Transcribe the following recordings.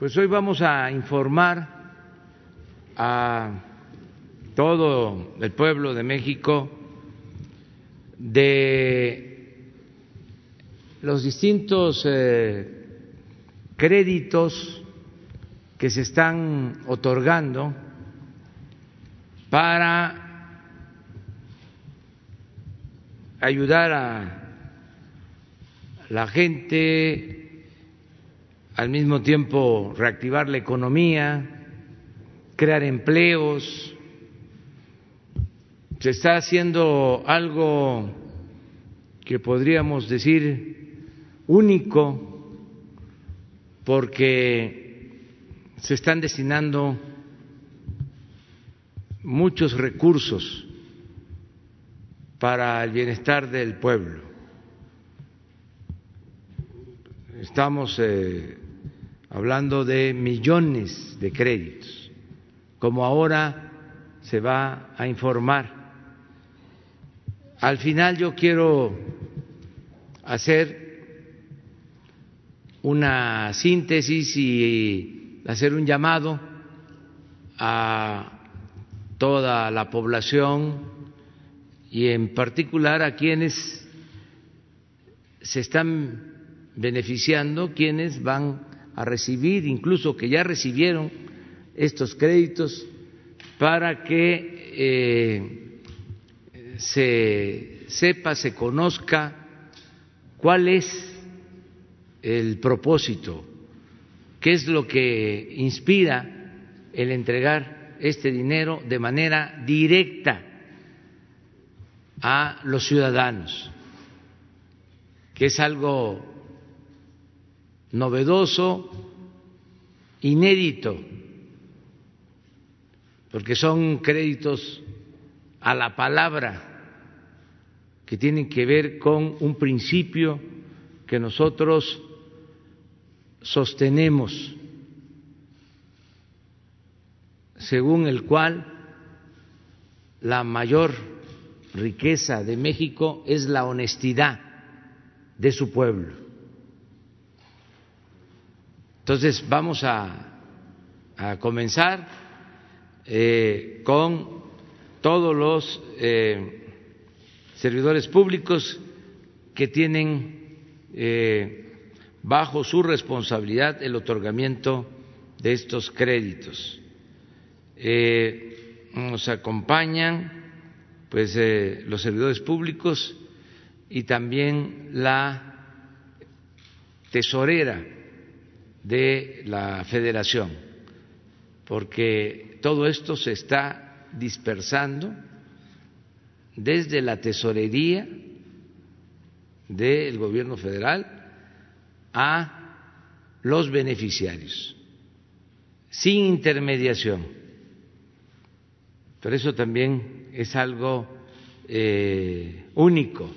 Pues hoy vamos a informar a todo el pueblo de México de los distintos eh, créditos que se están otorgando para ayudar a la gente al mismo tiempo reactivar la economía, crear empleos. Se está haciendo algo que podríamos decir único porque se están destinando muchos recursos para el bienestar del pueblo. Estamos eh, hablando de millones de créditos, como ahora se va a informar. Al final yo quiero hacer una síntesis y hacer un llamado a toda la población y en particular a quienes se están beneficiando, quienes van a recibir, incluso que ya recibieron estos créditos, para que eh, se sepa, se conozca cuál es el propósito, qué es lo que inspira el entregar este dinero de manera directa a los ciudadanos, que es algo novedoso, inédito, porque son créditos a la palabra que tienen que ver con un principio que nosotros sostenemos, según el cual la mayor riqueza de México es la honestidad de su pueblo. Entonces vamos a, comenzar eh, con todos los eh, servidores públicos que tienen eh, bajo su responsabilidad el otorgamiento de estos créditos. nos acompañan pues los servidores públicos y también la tesorera de la federación, porque todo esto se está dispersando desde la tesorería del gobierno federal a los beneficiarios, sin intermediación. Por eso también es algo eh, único,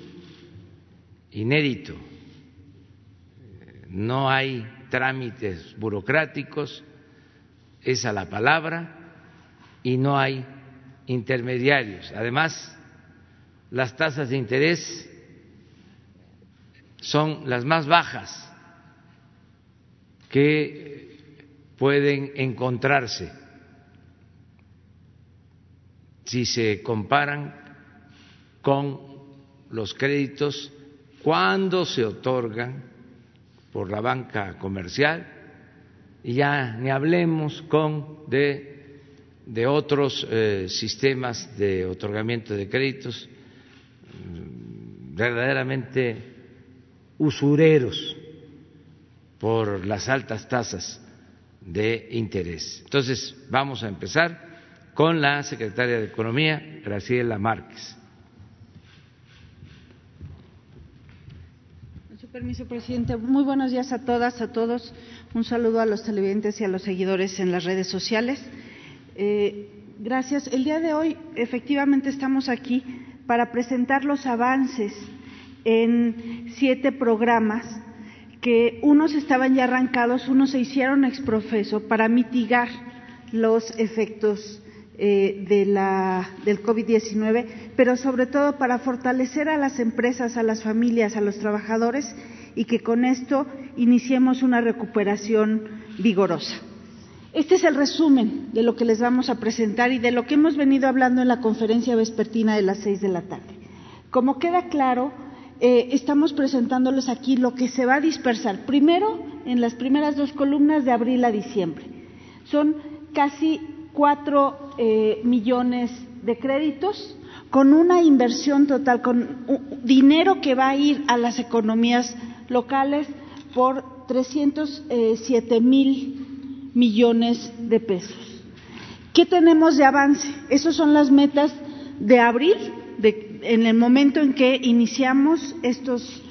inédito. No hay trámites burocráticos, es a la palabra y no hay intermediarios. Además, las tasas de interés son las más bajas que pueden encontrarse si se comparan con los créditos cuando se otorgan por la banca comercial y ya ni hablemos con de, de otros eh, sistemas de otorgamiento de créditos mm, verdaderamente usureros por las altas tasas de interés. Entonces, vamos a empezar con la secretaria de Economía, Graciela Márquez. Permiso, presidente. Muy buenos días a todas, a todos. Un saludo a los televidentes y a los seguidores en las redes sociales. Eh, gracias. El día de hoy, efectivamente, estamos aquí para presentar los avances en siete programas que unos estaban ya arrancados, unos se hicieron exprofeso para mitigar los efectos eh, de la, del COVID-19, pero sobre todo para fortalecer a las empresas, a las familias, a los trabajadores y que con esto iniciemos una recuperación vigorosa. Este es el resumen de lo que les vamos a presentar y de lo que hemos venido hablando en la conferencia vespertina de las seis de la tarde. Como queda claro, eh, estamos presentándoles aquí lo que se va a dispersar. Primero, en las primeras dos columnas de abril a diciembre. Son casi cuatro eh, millones de créditos con una inversión total, con dinero que va a ir a las economías locales por 307 mil millones de pesos. ¿Qué tenemos de avance? Esas son las metas de abril, en el momento en que iniciamos estos,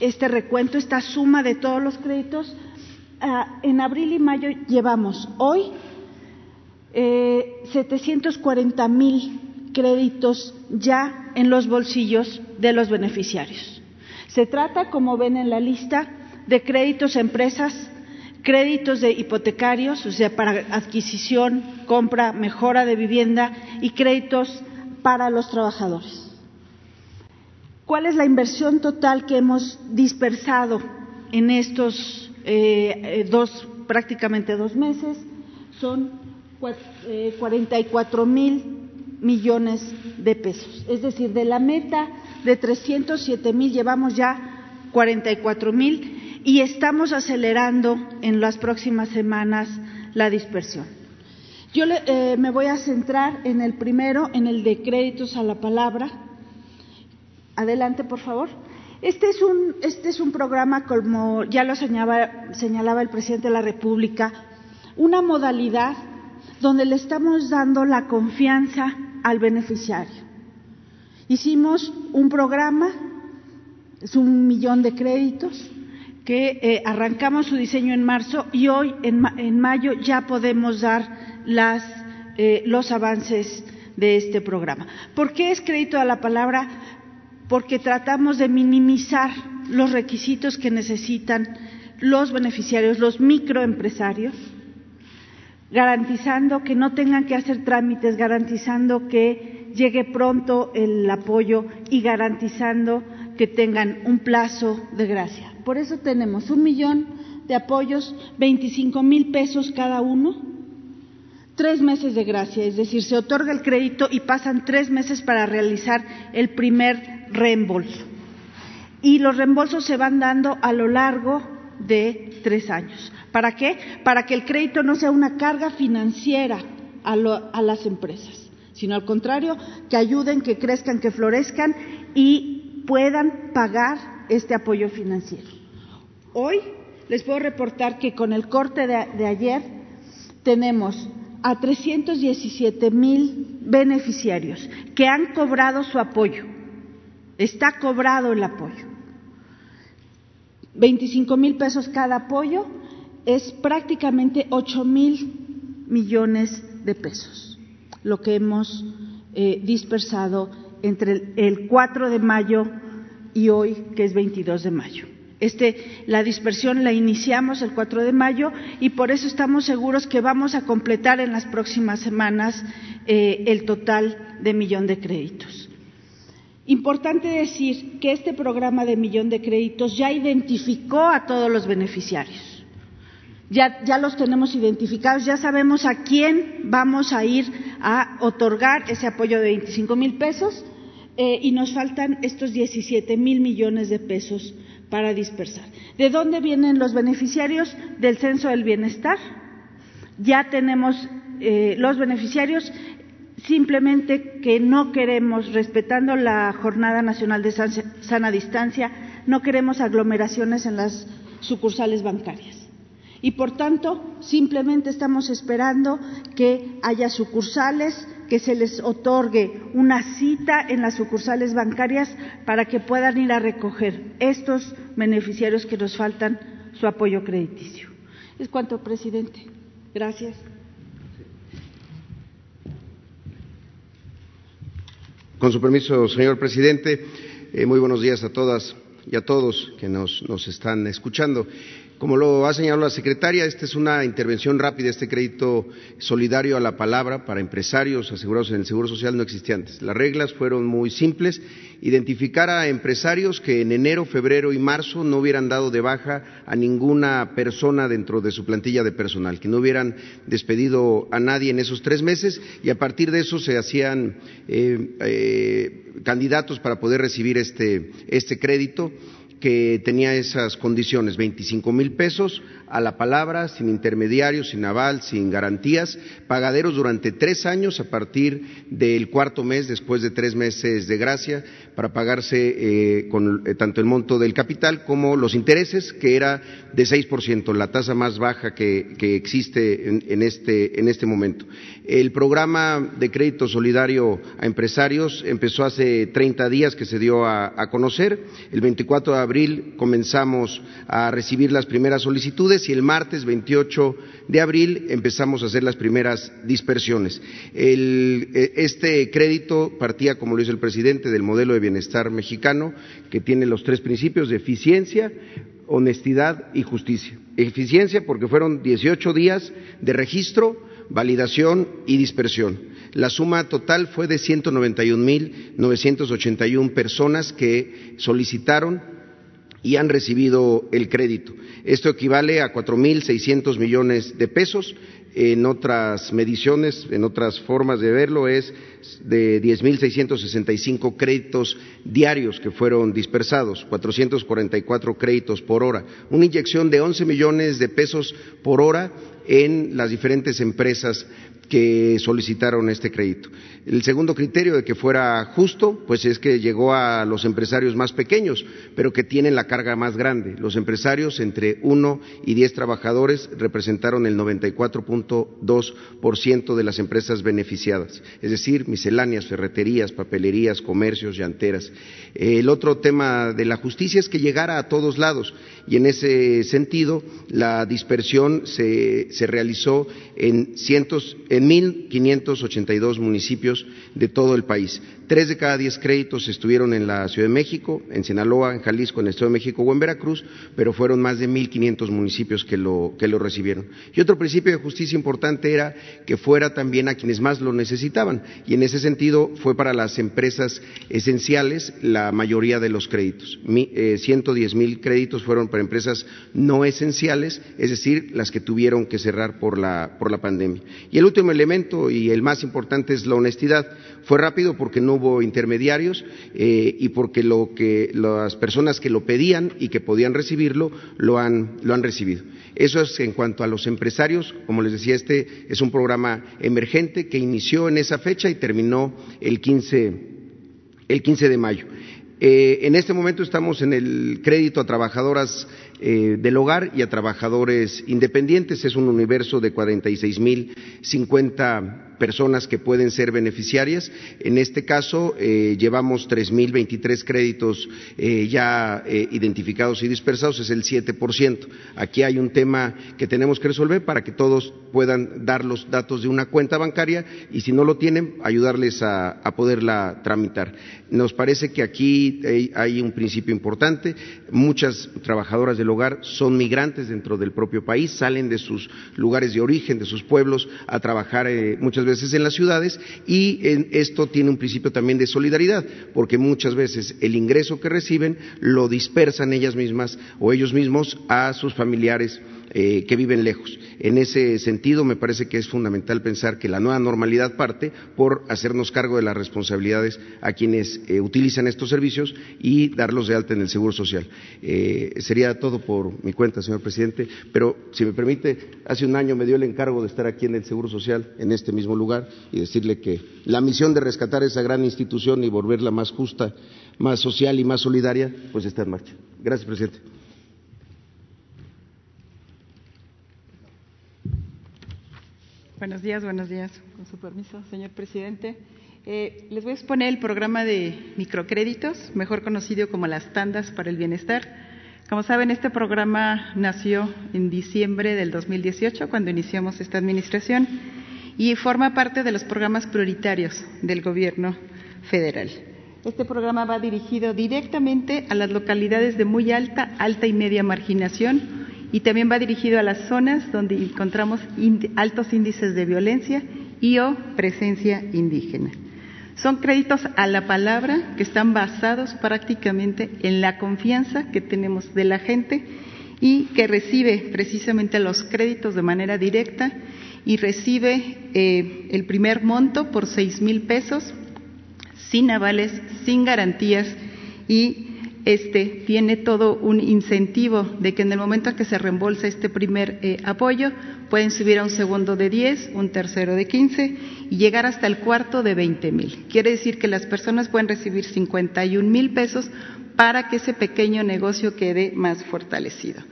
este recuento, esta suma de todos los créditos. Ah, en abril y mayo llevamos hoy eh, 740 mil créditos ya en los bolsillos de los beneficiarios. Se trata, como ven en la lista, de créditos a empresas, créditos de hipotecarios, o sea, para adquisición, compra, mejora de vivienda y créditos para los trabajadores. ¿Cuál es la inversión total que hemos dispersado en estos eh, eh, dos, prácticamente dos meses? Son 44 eh, mil millones de pesos. Es decir, de la meta de 307 mil llevamos ya 44 mil y estamos acelerando en las próximas semanas la dispersión. Yo eh, me voy a centrar en el primero, en el de créditos a la palabra. Adelante, por favor. Este es un, este es un programa, como ya lo señalaba, señalaba el presidente de la República, una modalidad donde le estamos dando la confianza al beneficiario. Hicimos un programa, es un millón de créditos, que eh, arrancamos su diseño en marzo y hoy, en, mayo, ya podemos dar las, eh, los avances de este programa. ¿Por qué es crédito a la palabra? Porque tratamos de minimizar los requisitos que necesitan los beneficiarios, los microempresarios, garantizando que no tengan que hacer trámites, garantizando que llegue pronto el apoyo y garantizando que tengan un plazo de gracia. Por eso tenemos un millón de apoyos, 25 mil pesos cada uno, tres meses de gracia, es decir, se otorga el crédito y pasan tres meses para realizar el primer reembolso. Y los reembolsos se van dando a lo largo de tres años. ¿Para qué? Para que el crédito no sea una carga financiera a, las empresas, sino al contrario, que ayuden, que crezcan, que florezcan y puedan pagar este apoyo financiero. Hoy les puedo reportar que con el corte de, de ayer tenemos a 317 mil beneficiarios que han cobrado su apoyo. Está cobrado el apoyo. 25 mil pesos cada apoyo es prácticamente ocho mil millones de pesos, lo que hemos eh, dispersado entre el, 4 de mayo y hoy, que es 22 de mayo. Este, la dispersión la iniciamos el 4 de mayo y por eso estamos seguros que vamos a completar en las próximas semanas eh, el total de millón de créditos. Importante decir que este programa de millón de créditos ya identificó a todos los beneficiarios ya, los tenemos identificados, ya sabemos a quién vamos a ir a otorgar ese apoyo de 25 mil pesos eh, y nos faltan estos 17 mil millones de pesos para dispersar. ¿De dónde vienen los beneficiarios del censo del bienestar? Ya tenemos eh, los beneficiarios, simplemente que no queremos, respetando la Jornada Nacional de Sana Distancia, no queremos aglomeraciones en las sucursales bancarias y por tanto simplemente estamos esperando que haya sucursales, que se les otorgue una cita en las sucursales bancarias para que puedan ir a recoger estos beneficiarios que nos faltan su apoyo crediticio. Es cuanto, presidente. Gracias. Con su permiso, señor presidente, eh, muy buenos días a todas y a todos que nos, nos están escuchando. Como lo ha señalado la secretaria, esta es una intervención rápida, este crédito solidario a la palabra para empresarios asegurados en el Seguro Social no existía antes. Las reglas fueron muy simples, identificar a empresarios que en enero, febrero y marzo no hubieran dado de baja a ninguna persona dentro de su plantilla de personal, que no hubieran despedido a nadie en esos tres meses y a partir de eso se hacían eh, eh, candidatos para poder recibir este, este crédito que tenía esas condiciones, 25 mil pesos a la palabra, sin intermediarios, sin aval, sin garantías, pagaderos durante tres años a partir del cuarto mes, después de tres meses de gracia, para pagarse eh, con eh, tanto el monto del capital como los intereses, que era de 6%, la tasa más baja que, existe en, este, en este momento. El programa de crédito solidario a empresarios empezó hace 30 días que se dio a, conocer. El 24 de abril comenzamos a recibir las primeras solicitudes y el martes 28 de abril empezamos a hacer las primeras dispersiones. Eh, este crédito partía, como lo hizo el presidente, del modelo de bienestar mexicano, que tiene los tres principios de eficiencia, honestidad y justicia. Eficiencia porque fueron 18 días de registro, validación y dispersión. La suma total fue de 191.981 personas que solicitaron y han recibido el crédito. Esto equivale a 4.600 millones de pesos. En otras mediciones, en otras formas de verlo, es de 10.665 créditos diarios que fueron dispersados, 444 créditos por hora, una inyección de 11 millones de pesos por hora en las diferentes empresas que solicitaron este crédito. El segundo criterio de que fuera justo, pues es que llegó a los empresarios más pequeños, pero que tienen la carga más grande. Los empresarios entre uno y diez trabajadores representaron el 94.2% de las empresas beneficiadas, es decir, misceláneas, ferreterías, papelerías, comercios, llanteras. El otro tema de la justicia es que llegara a todos lados y en ese sentido la dispersión se, se realizó en cientos, en 1.582 municipios de todo el país. Tres de cada diez créditos estuvieron en la Ciudad de México, en Sinaloa, en Jalisco, en el Estado de México o en Veracruz, pero fueron más de 1.500 municipios que lo, que lo recibieron. Y otro principio de justicia importante era que fuera también a quienes más lo necesitaban. Y en ese sentido fue para las empresas esenciales la mayoría de los créditos. Eh, ciento diez mil créditos fueron para empresas no esenciales, es decir, las que tuvieron que cerrar por la, por la pandemia. Y el último elemento y el más importante es la honestidad. Fue rápido porque no hubo intermediarios eh, y porque lo que las personas que lo pedían y que podían recibirlo lo han, lo han recibido. Eso es en cuanto a los empresarios. Como les decía, este es un programa emergente que inició en esa fecha y terminó el 15, el 15 de mayo. Eh, en este momento estamos en el crédito a trabajadoras eh, del hogar y a trabajadores independientes. Es un universo de 46.050 personas que pueden ser beneficiarias. En este caso, eh, llevamos 3.023 créditos eh, ya eh, identificados y dispersados, es el 7%. Aquí hay un tema que tenemos que resolver para que todos puedan dar los datos de una cuenta bancaria y si no lo tienen, ayudarles a, poderla tramitar. Nos parece que aquí hay un principio importante. Muchas trabajadoras del hogar son migrantes dentro del propio país, salen de sus lugares de origen, de sus pueblos, a trabajar muchas veces en las ciudades y esto tiene un principio también de solidaridad, porque muchas veces el ingreso que reciben lo dispersan ellas mismas o ellos mismos a sus familiares eh, que viven lejos. En ese sentido, me parece que es fundamental pensar que la nueva normalidad parte por hacernos cargo de las responsabilidades a quienes eh, utilizan estos servicios y darlos de alta en el Seguro Social. Eh, sería todo por mi cuenta, señor presidente, pero si me permite, hace un año me dio el encargo de estar aquí en el Seguro Social, en este mismo lugar, y decirle que la misión de rescatar esa gran institución y volverla más justa, más social y más solidaria, pues está en marcha. Gracias, presidente. Buenos días, buenos días. Con su permiso, señor presidente. Eh, les voy a exponer el programa de microcréditos, mejor conocido como las tandas para el bienestar. Como saben, este programa nació en diciembre del 2018, cuando iniciamos esta administración, y forma parte de los programas prioritarios del Gobierno federal. Este programa va dirigido directamente a las localidades de muy alta, alta y media marginación y también va dirigido a las zonas donde encontramos altos índices de violencia y o presencia indígena. Son créditos a la palabra que están basados prácticamente en la confianza que tenemos de la gente y que recibe precisamente los créditos de manera directa y recibe eh, el primer monto por seis mil pesos sin avales, sin garantías y este tiene todo un incentivo de que en el momento en que se reembolsa este primer eh, apoyo, pueden subir a un segundo de 10, un tercero de 15 y llegar hasta el cuarto de 20 mil. Quiere decir que las personas pueden recibir 51 mil pesos para que ese pequeño negocio quede más fortalecido.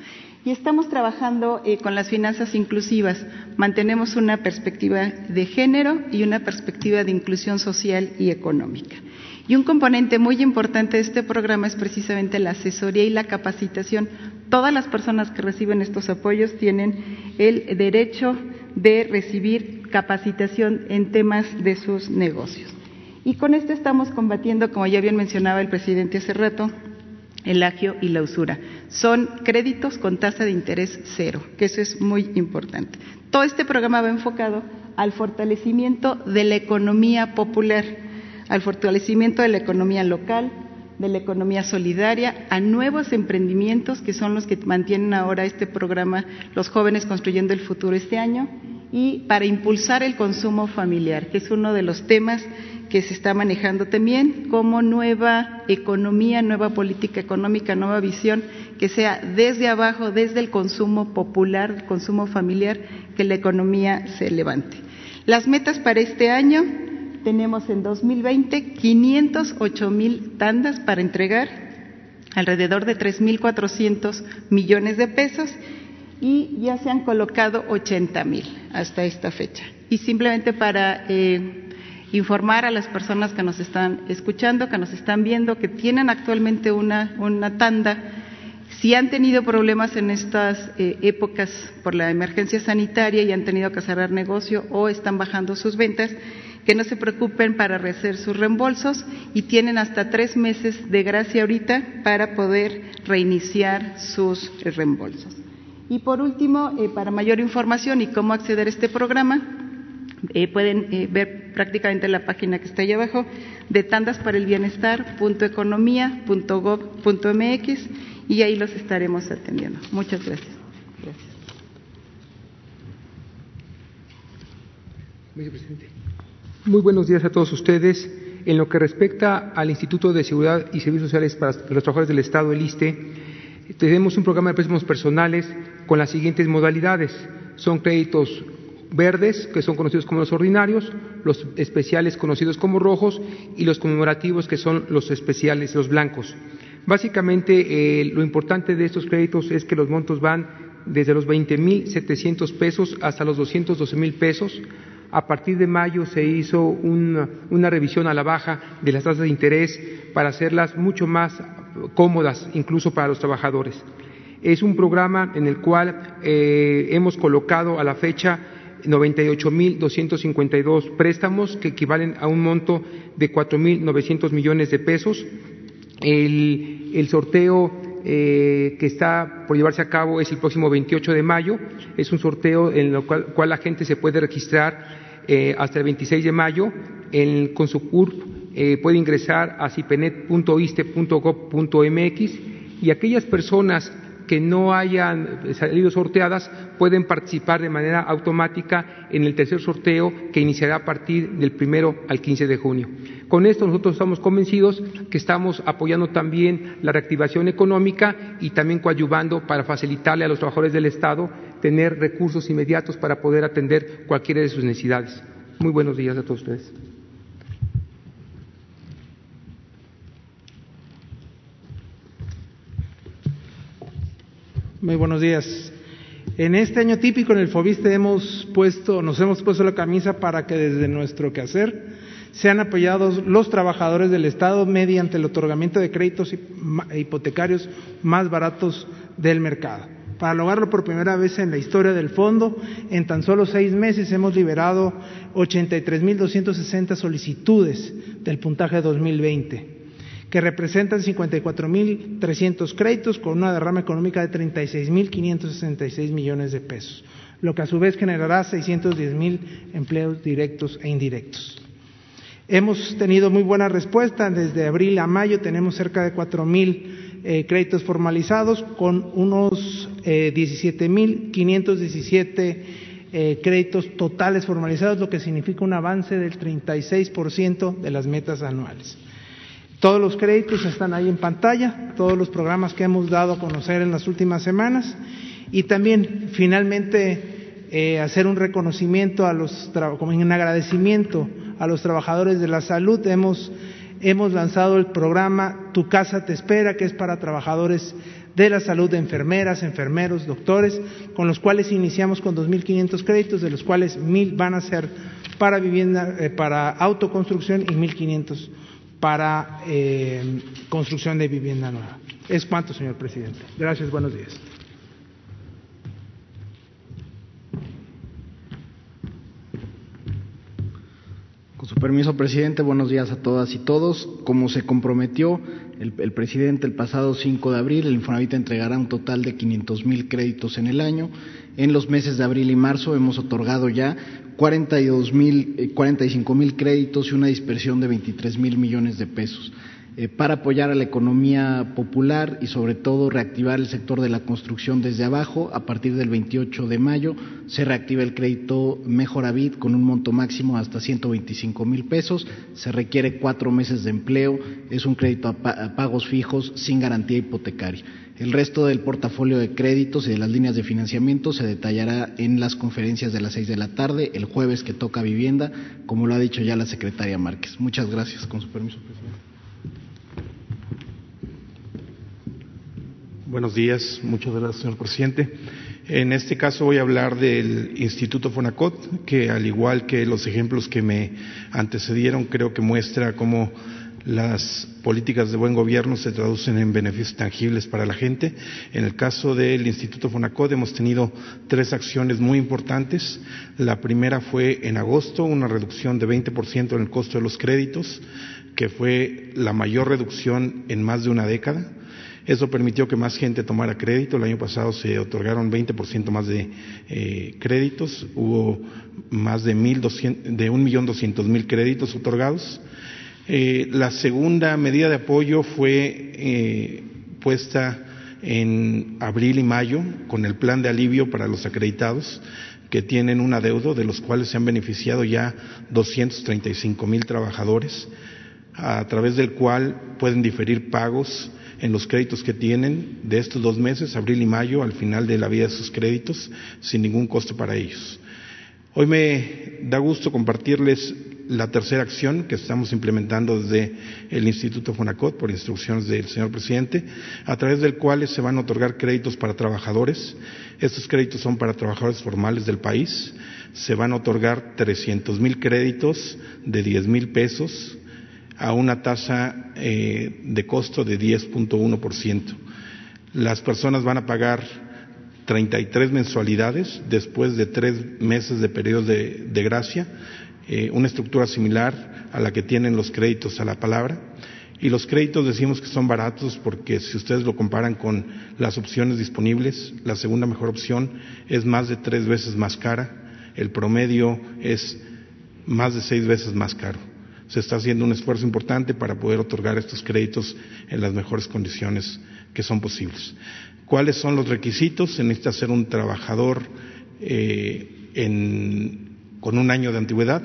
Y estamos trabajando eh, con las finanzas inclusivas. Mantenemos una perspectiva de género y una perspectiva de inclusión social y económica. Y un componente muy importante de este programa es precisamente la asesoría y la capacitación. Todas las personas que reciben estos apoyos tienen el derecho de recibir capacitación en temas de sus negocios. Y con esto estamos combatiendo, como ya bien mencionaba el presidente hace rato, el agio y la usura. Son créditos con tasa de interés cero, que eso es muy importante. Todo este programa va enfocado al fortalecimiento de la economía popular al fortalecimiento de la economía local, de la economía solidaria, a nuevos emprendimientos que son los que mantienen ahora este programa Los jóvenes construyendo el futuro este año y para impulsar el consumo familiar, que es uno de los temas que se está manejando también como nueva economía, nueva política económica, nueva visión, que sea desde abajo, desde el consumo popular, el consumo familiar, que la economía se levante. Las metas para este año tenemos en 2020 508 mil tandas para entregar, alrededor de 3.400 millones de pesos y ya se han colocado 80 mil hasta esta fecha. Y simplemente para eh, informar a las personas que nos están escuchando, que nos están viendo, que tienen actualmente una, tanda, si han tenido problemas en estas eh, épocas por la emergencia sanitaria y han tenido que cerrar negocio o están bajando sus ventas, que no se preocupen para hacer sus reembolsos y tienen hasta tres meses de gracia ahorita para poder reiniciar sus reembolsos. Y por último, eh, para mayor información y cómo acceder a este programa, eh, pueden eh, ver prácticamente la página que está ahí abajo de tandasparelbienestar.economía.gov.mx y ahí los estaremos atendiendo. Muchas gracias. Gracias. Muy buenos días a todos ustedes. En lo que respecta al Instituto de Seguridad y Servicios Sociales para los Trabajadores del Estado, el ISTE, tenemos un programa de préstamos personales con las siguientes modalidades. Son créditos verdes, que son conocidos como los ordinarios, los especiales conocidos como rojos y los conmemorativos, que son los especiales, los blancos. Básicamente, eh, lo importante de estos créditos es que los montos van desde los 20.700 pesos hasta los 212.000 pesos a partir de mayo se hizo una, revisión a la baja de las tasas de interés para hacerlas mucho más cómodas, incluso para los trabajadores. Es un programa en el cual eh, hemos colocado a la fecha 98.252 préstamos que equivalen a un monto de 4.900 millones de pesos. El, sorteo eh, que está por llevarse a cabo es el próximo 28 de mayo. Es un sorteo en el cual, cual la gente se puede registrar eh, hasta el 26 de mayo. El, con su CURP eh, puede ingresar a cipenet.iste.gov.mx y aquellas personas que no hayan salido sorteadas pueden participar de manera automática en el tercer sorteo que iniciará a partir del primero al 15 de junio. Con esto nosotros estamos convencidos que estamos apoyando también la reactivación económica y también coadyuvando para facilitarle a los trabajadores del Estado tener recursos inmediatos para poder atender cualquiera de sus necesidades. Muy buenos días a todos ustedes. Muy buenos días. En este año típico en el FOBISTE hemos puesto, nos hemos puesto la camisa para que desde nuestro quehacer sean apoyados los trabajadores del Estado mediante el otorgamiento de créditos hipotecarios más baratos del mercado. Para lograrlo por primera vez en la historia del fondo, en tan solo seis meses hemos liberado 83.260 solicitudes del puntaje 2020 que representan 54.300 créditos con una derrama económica de 36.566 millones de pesos, lo que a su vez generará 610.000 empleos directos e indirectos. Hemos tenido muy buena respuesta. Desde abril a mayo tenemos cerca de 4.000 eh, créditos formalizados con unos eh, 17.517 eh, créditos totales formalizados, lo que significa un avance del 36% de las metas anuales. Todos los créditos están ahí en pantalla, todos los programas que hemos dado a conocer en las últimas semanas y también finalmente eh, hacer un reconocimiento a los, como agradecimiento a los trabajadores de la salud. Hemos, hemos lanzado el programa Tu casa te espera, que es para trabajadores de la salud, de enfermeras, enfermeros, doctores, con los cuales iniciamos con 2.500 créditos, de los cuales 1.000 van a ser para vivienda, eh, para autoconstrucción y 1.500 para eh, construcción de vivienda nueva. Es cuanto, señor presidente. Gracias, buenos días. Permiso, presidente, buenos días a todas y todos. Como se comprometió el, el presidente el pasado 5 de abril, el Infonavit entregará un total de 500 mil créditos en el año. En los meses de abril y marzo hemos otorgado ya 42 mil, 45 mil créditos y una dispersión de 23 mil millones de pesos eh, para apoyar a la economía popular y sobre todo reactivar el sector de la construcción desde abajo. A partir del 28 de mayo se reactiva el crédito Mejoravit con un monto máximo hasta 125 mil pesos. Se requiere cuatro meses de empleo. Es un crédito a, a pagos fijos sin garantía hipotecaria. El resto del portafolio de créditos y de las líneas de financiamiento se detallará en las conferencias de las seis de la tarde, el jueves que toca vivienda, como lo ha dicho ya la secretaria Márquez. Muchas gracias. Con su permiso, presidente. Buenos días. Muchas gracias, señor presidente. En este caso voy a hablar del Instituto Fonacot, que al igual que los ejemplos que me antecedieron, creo que muestra cómo las políticas de buen gobierno se traducen en beneficios tangibles para la gente. En el caso del Instituto Fonacot hemos tenido tres acciones muy importantes. La primera fue en agosto, una reducción de 20% en el costo de los créditos, que fue la mayor reducción en más de una década. Eso permitió que más gente tomara crédito. El año pasado se otorgaron 20% más de eh, créditos. Hubo más de, 1, de 1.200.000 créditos otorgados. Eh, la segunda medida de apoyo fue eh, puesta en abril y mayo con el plan de alivio para los acreditados que tienen un adeudo, de los cuales se han beneficiado ya 235 mil trabajadores, a través del cual pueden diferir pagos en los créditos que tienen de estos dos meses, abril y mayo, al final de la vida de sus créditos, sin ningún costo para ellos. Hoy me da gusto compartirles la tercera acción que estamos implementando desde el Instituto Fonacot por instrucciones del señor presidente, a través del cual se van a otorgar créditos para trabajadores. Estos créditos son para trabajadores formales del país. Se van a otorgar 300 mil créditos de 10 mil pesos a una tasa eh, de costo de 10.1%. Las personas van a pagar 33 mensualidades después de tres meses de periodo de, gracia, eh, una estructura similar a la que tienen los créditos a la palabra. Y los créditos decimos que son baratos porque si ustedes lo comparan con las opciones disponibles, la segunda mejor opción es más de tres veces más cara, el promedio es más de seis veces más caro. Se está haciendo un esfuerzo importante para poder otorgar estos créditos en las mejores condiciones que son posibles. ¿Cuáles son los requisitos? Se necesita ser un trabajador eh, en, con un año de antigüedad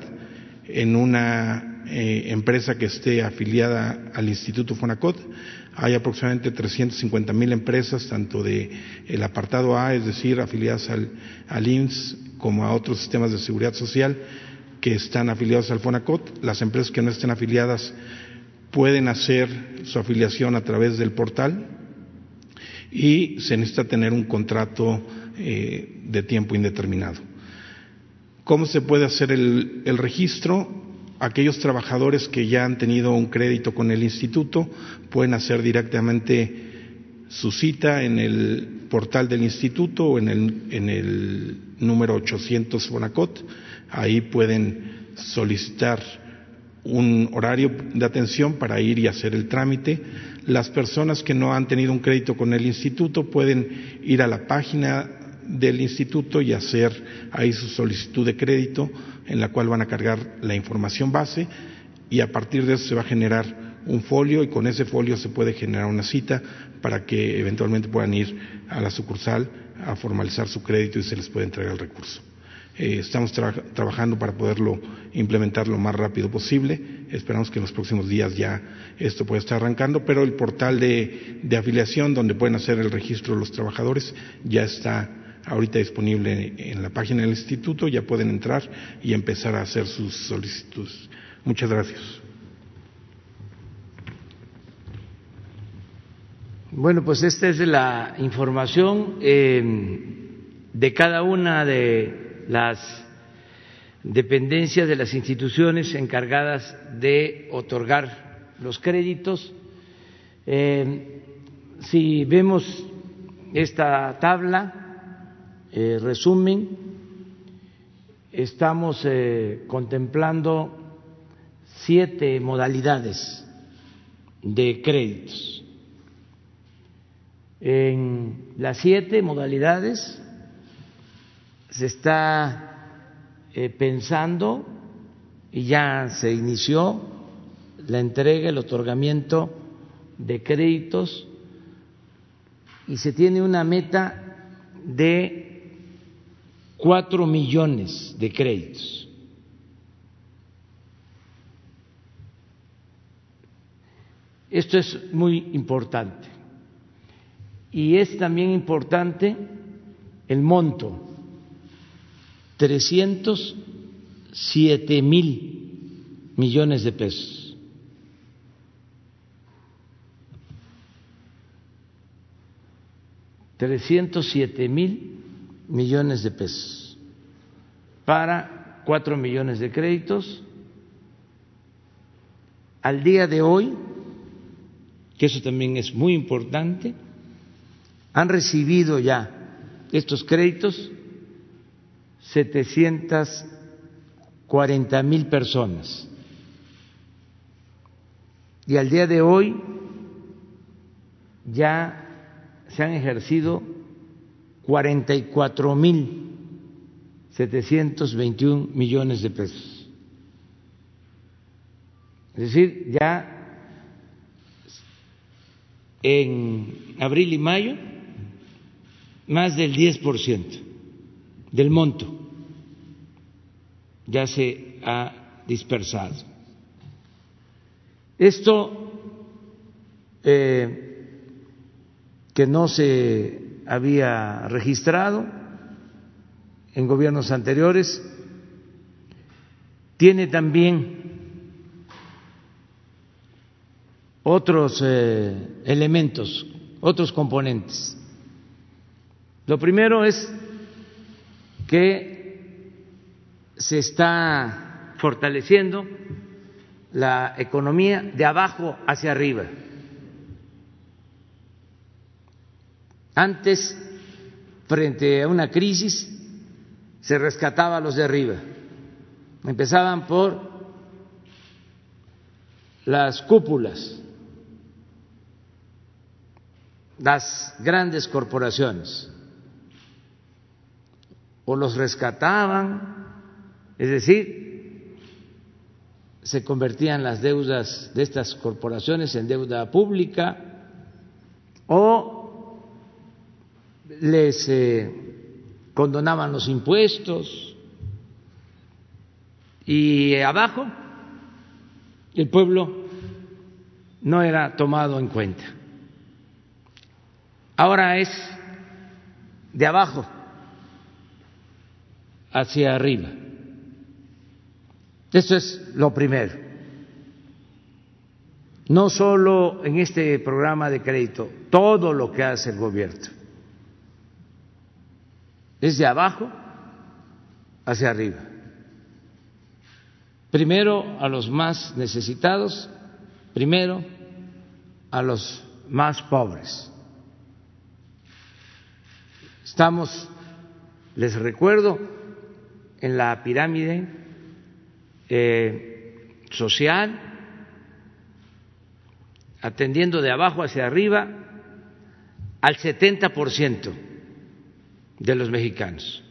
en una eh, empresa que esté afiliada al Instituto Fonacot. Hay aproximadamente 350 mil empresas, tanto de el apartado A, es decir, afiliadas al, al IMSS, como a otros sistemas de seguridad social, que están afiliados al Fonacot. Las empresas que no estén afiliadas pueden hacer su afiliación a través del portal y se necesita tener un contrato eh, de tiempo indeterminado. ¿Cómo se puede hacer el, registro? Aquellos trabajadores que ya han tenido un crédito con el instituto pueden hacer directamente su cita en el portal del instituto o en el, en el número 800 Fonacot. Ahí pueden solicitar un horario de atención para ir y hacer el trámite. Las personas que no han tenido un crédito con el instituto pueden ir a la página del instituto y hacer ahí su solicitud de crédito en la cual van a cargar la información base y a partir de eso se va a generar un folio y con ese folio se puede generar una cita para que eventualmente puedan ir a la sucursal a formalizar su crédito y se les puede entregar el recurso. Eh, estamos trabajando para poderlo implementar lo más rápido posible. Esperamos que en los próximos días ya esto pueda estar arrancando, pero el portal de, afiliación donde pueden hacer el registro de los trabajadores ya está ahorita disponible en la página del instituto, ya pueden entrar y empezar a hacer sus solicitudes. Muchas gracias. Bueno, pues esta es la información eh, de cada una de las dependencias de las instituciones encargadas de otorgar los créditos. Eh, si vemos esta tabla, eh, resumen, estamos contemplando siete modalidades de créditos en las siete modalidades se está eh, pensando y ya se inició la entrega, el otorgamiento de créditos y se tiene una meta de cuatro millones de créditos. Esto es muy importante y es también importante el monto, 307 mil millones de pesos. Siete mil millones de pesos para cuatro millones de créditos. Al día de hoy, que eso también es muy importante, han recibido ya estos créditos 740 mil personas. Y al día de hoy ya se han ejercido 44 mil 721 millones de pesos. Es decir, ya en abril y mayo más del 10% del monto ya se ha dispersado. Esto eh, que no se había registrado en gobiernos anteriores tiene también otros eh, elementos, otros componentes. Lo primero es que se está fortaleciendo la economía de abajo hacia arriba. Antes, frente a una crisis, se rescataba a los de arriba. Empezaban por las cúpulas, las grandes corporaciones o los rescataban, es decir, se convertían las deudas de estas corporaciones en deuda pública o les eh, condonaban los impuestos y abajo el pueblo no era tomado en cuenta. Ahora es de abajo hacia arriba. Eso es lo primero. No solo en este programa de crédito, todo lo que hace el gobierno. Es de abajo hacia arriba. Primero a los más necesitados, primero a los más pobres. Estamos, les recuerdo, en la pirámide eh, social, atendiendo de abajo hacia arriba al 70% de los mexicanos.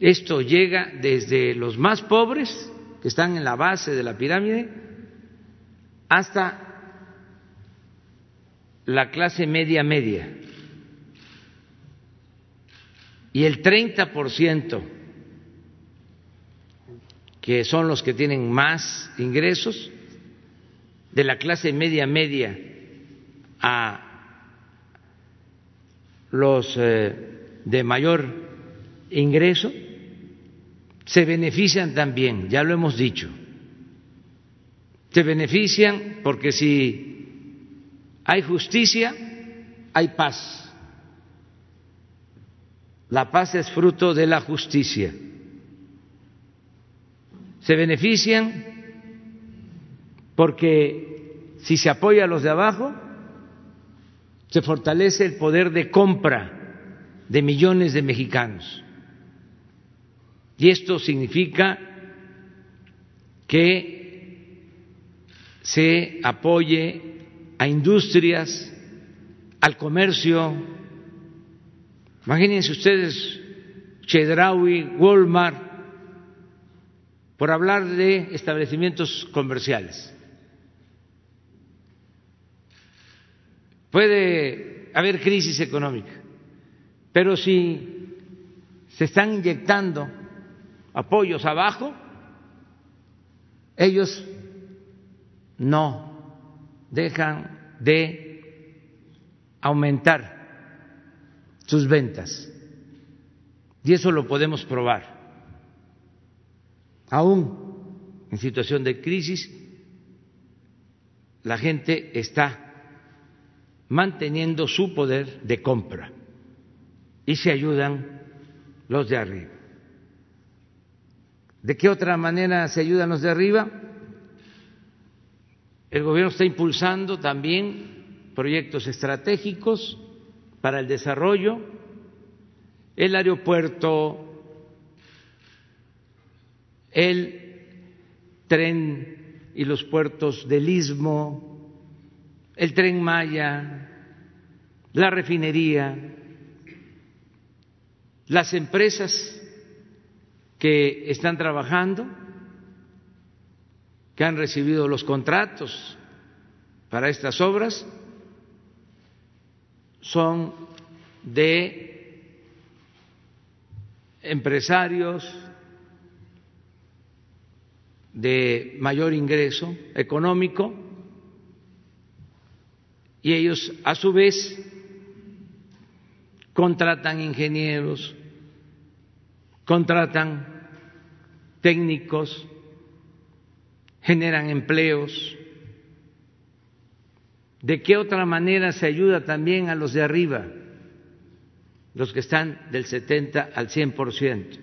Esto llega desde los más pobres, que están en la base de la pirámide, hasta la clase media media. Y el 30%, que son los que tienen más ingresos, de la clase media media a los eh, de mayor ingreso, se benefician también, ya lo hemos dicho. Se benefician porque si hay justicia, hay paz. La paz es fruto de la justicia. Se benefician porque si se apoya a los de abajo, se fortalece el poder de compra de millones de mexicanos. Y esto significa que se apoye a industrias, al comercio. Imagínense ustedes Chedraui, Walmart, por hablar de establecimientos comerciales. Puede haber crisis económica, pero si se están inyectando apoyos abajo, ellos no dejan de aumentar sus ventas. Y eso lo podemos probar. Aún en situación de crisis, la gente está manteniendo su poder de compra y se ayudan los de arriba. ¿De qué otra manera se ayudan los de arriba? El gobierno está impulsando también proyectos estratégicos para el desarrollo, el aeropuerto, el tren y los puertos del istmo, el tren Maya, la refinería, las empresas que están trabajando, que han recibido los contratos para estas obras, son de empresarios de mayor ingreso económico y ellos a su vez contratan ingenieros, contratan técnicos, generan empleos. ¿De qué otra manera se ayuda también a los de arriba, los que están del 70 al 100%,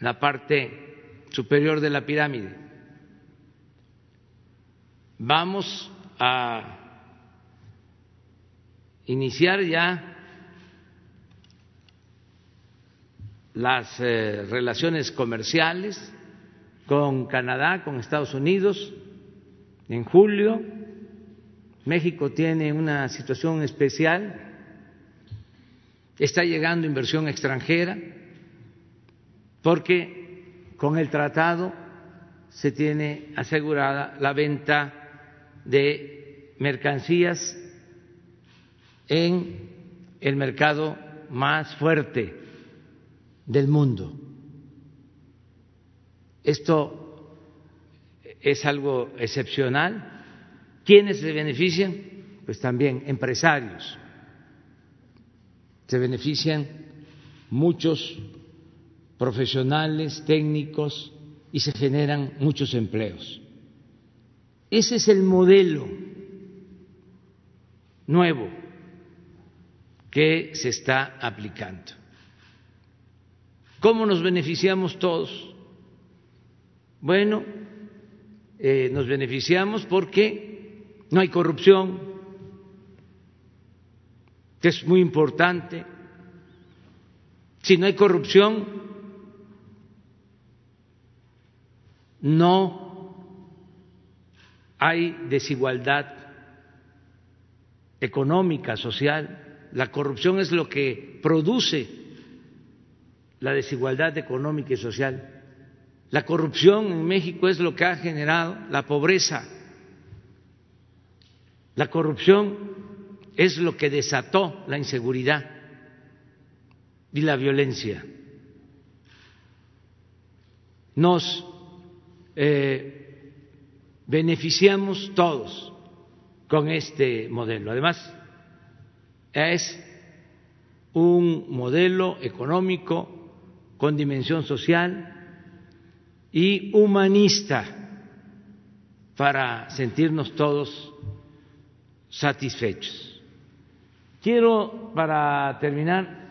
la parte superior de la pirámide? Vamos a iniciar ya las eh, relaciones comerciales con Canadá, con Estados Unidos. En julio, México tiene una situación especial, está llegando inversión extranjera, porque con el tratado se tiene asegurada la venta de mercancías en el mercado más fuerte del mundo. Esto es algo excepcional. ¿Quiénes se benefician? Pues también empresarios. Se benefician muchos profesionales, técnicos y se generan muchos empleos. Ese es el modelo nuevo que se está aplicando. ¿Cómo nos beneficiamos todos? Bueno, eh, nos beneficiamos porque no hay corrupción, que es muy importante. Si no hay corrupción, no hay desigualdad económica, social. La corrupción es lo que produce la desigualdad económica y social. La corrupción en México es lo que ha generado la pobreza. La corrupción es lo que desató la inseguridad y la violencia. Nos eh, beneficiamos todos con este modelo. Además, es un modelo económico con dimensión social y humanista para sentirnos todos satisfechos. Quiero, para terminar,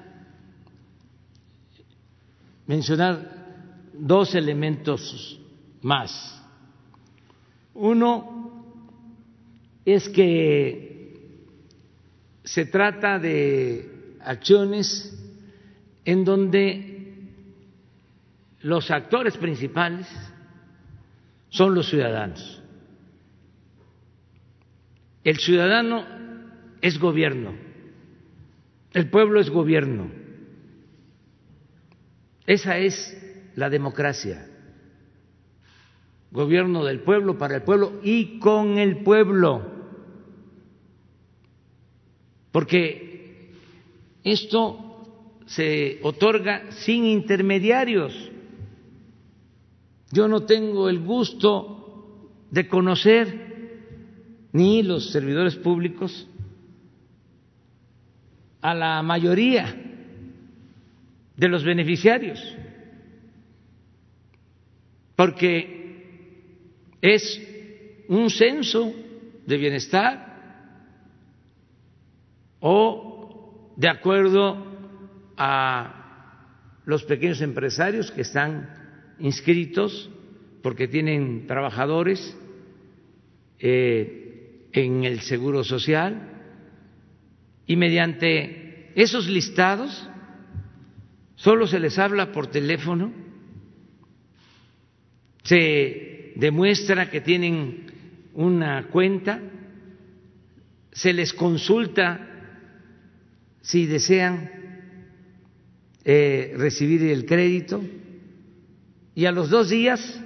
mencionar dos elementos más. Uno es que se trata de acciones en donde los actores principales son los ciudadanos. El ciudadano es gobierno, el pueblo es gobierno. Esa es la democracia gobierno del pueblo, para el pueblo y con el pueblo. Porque esto se otorga sin intermediarios. Yo no tengo el gusto de conocer ni los servidores públicos a la mayoría de los beneficiarios, porque es un censo de bienestar o de acuerdo a los pequeños empresarios que están inscritos porque tienen trabajadores eh, en el Seguro Social y mediante esos listados solo se les habla por teléfono, se demuestra que tienen una cuenta, se les consulta si desean eh, recibir el crédito y a los dos días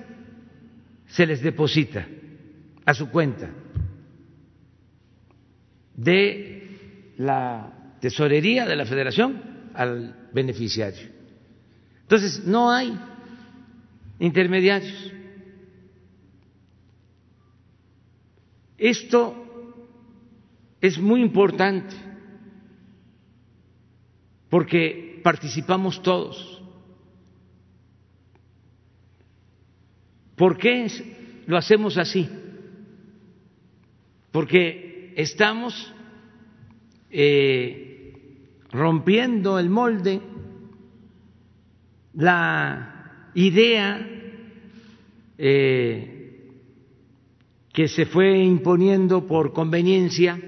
se les deposita a su cuenta de la tesorería de la federación al beneficiario. Entonces, no hay intermediarios. Esto es muy importante porque participamos todos. ¿Por qué lo hacemos así? Porque estamos eh, rompiendo el molde, la idea eh, que se fue imponiendo por conveniencia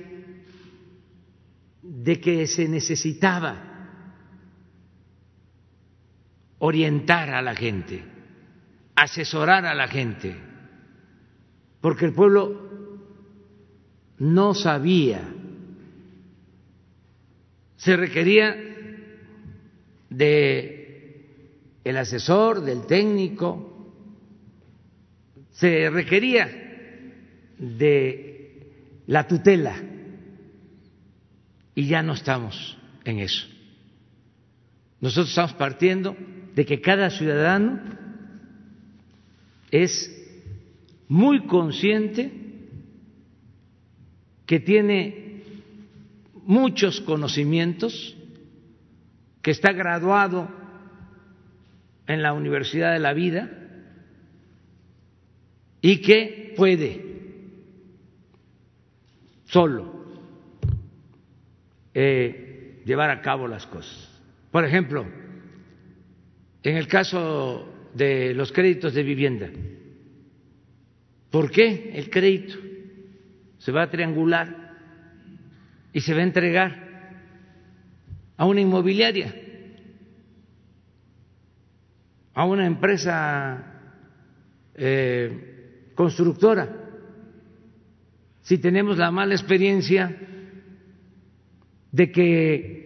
de que se necesitaba orientar a la gente, asesorar a la gente, porque el pueblo no sabía, se requería de el asesor, del técnico, se requería de la tutela y ya no estamos en eso. Nosotros estamos partiendo de que cada ciudadano es muy consciente que tiene muchos conocimientos, que está graduado en la Universidad de la Vida y que puede solo eh, llevar a cabo las cosas. Por ejemplo, en el caso de los créditos de vivienda, ¿por qué el crédito se va a triangular y se va a entregar a una inmobiliaria, a una empresa eh, constructora. Si tenemos la mala experiencia de que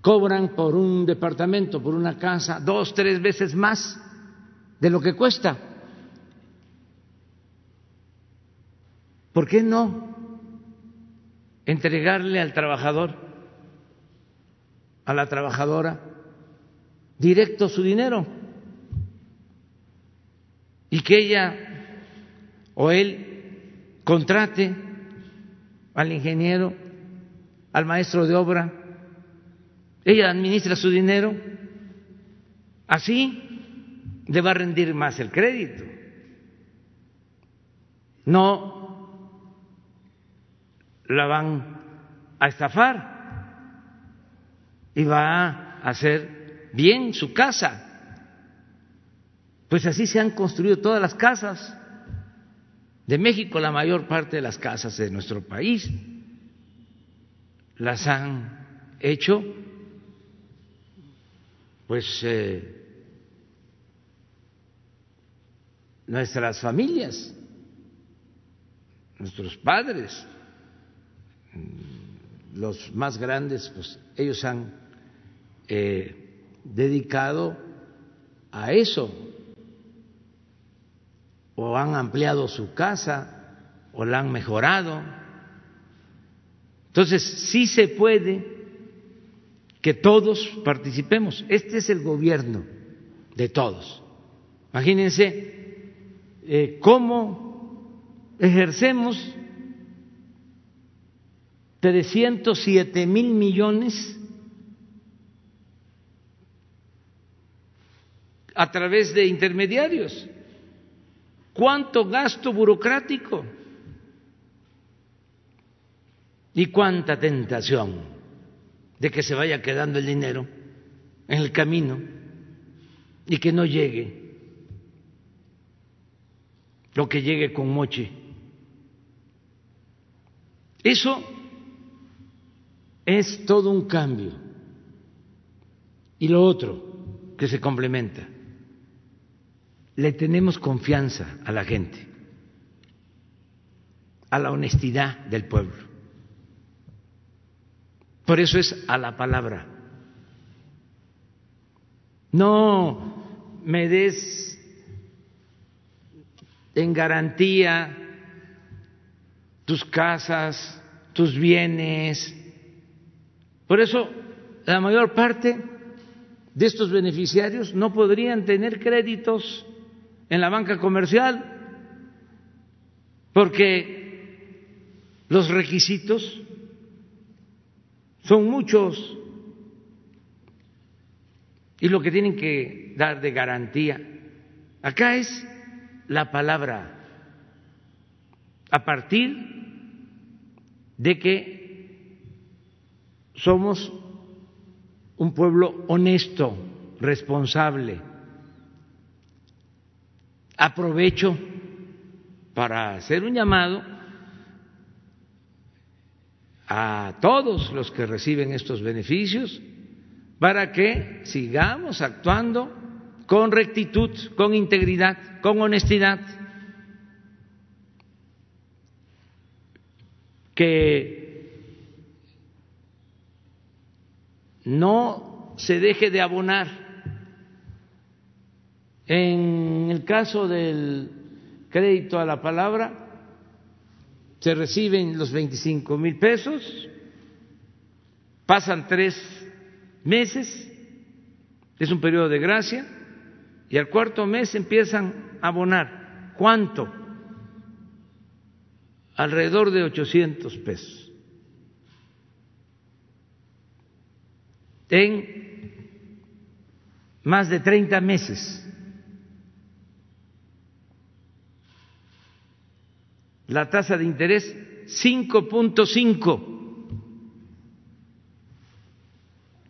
cobran por un departamento, por una casa, dos, tres veces más de lo que cuesta. ¿Por qué no entregarle al trabajador, a la trabajadora, directo su dinero? Y que ella o él contrate al ingeniero, al maestro de obra, ella administra su dinero, así le va a rendir más el crédito. No la van a estafar y va a hacer bien su casa. Pues así se han construido todas las casas de México, la mayor parte de las casas de nuestro país las han hecho pues eh, nuestras familias, nuestros padres, los más grandes, pues ellos han eh, dedicado a eso, o han ampliado su casa, o la han mejorado. Entonces, sí se puede que todos participemos. Este es el gobierno de todos. Imagínense eh, cómo ejercemos 307 mil millones a través de intermediarios. ¿Cuánto gasto burocrático? ¿Y cuánta tentación de que se vaya quedando el dinero en el camino y que no llegue lo que llegue con moche? Eso es todo un cambio. Y lo otro que se complementa, le tenemos confianza a la gente, a la honestidad del pueblo. Por eso es a la palabra. No me des en garantía tus casas, tus bienes, por eso, la mayor parte de estos beneficiarios no podrían tener créditos en la banca comercial porque los requisitos son muchos y lo que tienen que dar de garantía acá es la palabra a partir de que somos un pueblo honesto, responsable. Aprovecho para hacer un llamado a todos los que reciben estos beneficios para que sigamos actuando con rectitud, con integridad, con honestidad, que no se deje de abonar. En el caso del crédito a la palabra, se reciben los 25 mil pesos, pasan tres meses, es un periodo de gracia, y al cuarto mes empiezan a abonar. ¿Cuánto? Alrededor de 800 pesos. en más de 30 meses. La tasa de interés 5.5.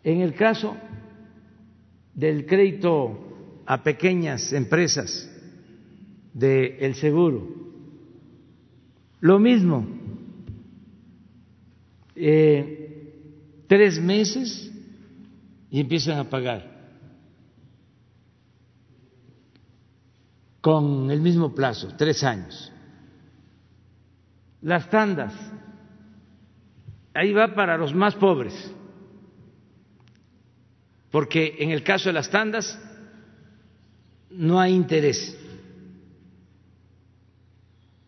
En el caso del crédito a pequeñas empresas del el seguro, lo mismo, eh, tres meses y empiezan a pagar. con el mismo plazo, tres años. Las tandas, ahí va para los más pobres, porque en el caso de las tandas no hay interés,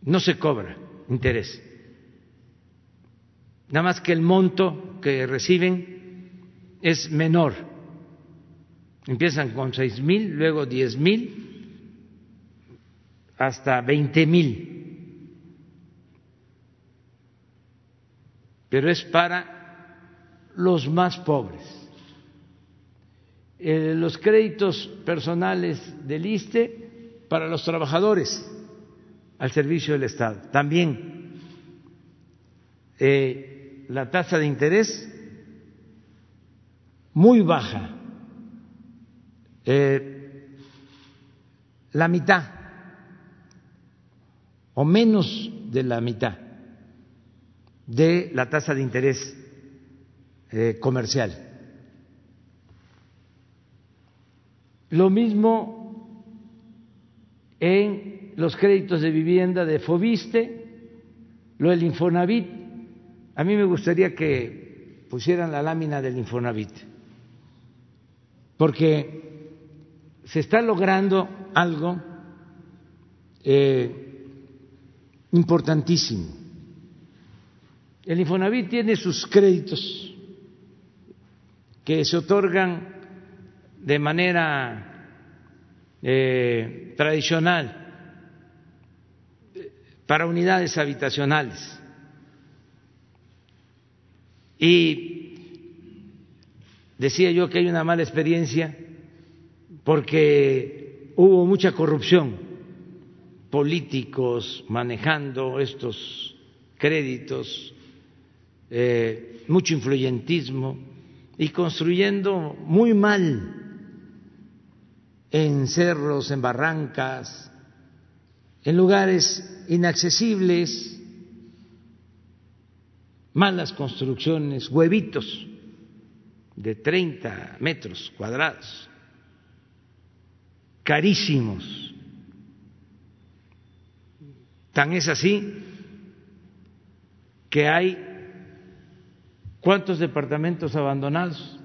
no se cobra interés, nada más que el monto que reciben es menor, empiezan con seis mil, luego diez mil, hasta veinte mil. Pero es para los más pobres. Eh, los créditos personales del ISTE para los trabajadores al servicio del Estado. También eh, la tasa de interés muy baja, eh, la mitad o menos de la mitad de la tasa de interés eh, comercial. Lo mismo en los créditos de vivienda de Fobiste, lo del Infonavit. A mí me gustaría que pusieran la lámina del Infonavit, porque se está logrando algo eh, importantísimo. El Infonavit tiene sus créditos que se otorgan de manera eh, tradicional para unidades habitacionales. Y decía yo que hay una mala experiencia porque hubo mucha corrupción políticos manejando estos créditos, eh, mucho influyentismo y construyendo muy mal en cerros, en barrancas, en lugares inaccesibles, malas construcciones, huevitos de 30 metros cuadrados, carísimos. Tan es así que hay ¿cuántos departamentos abandonados?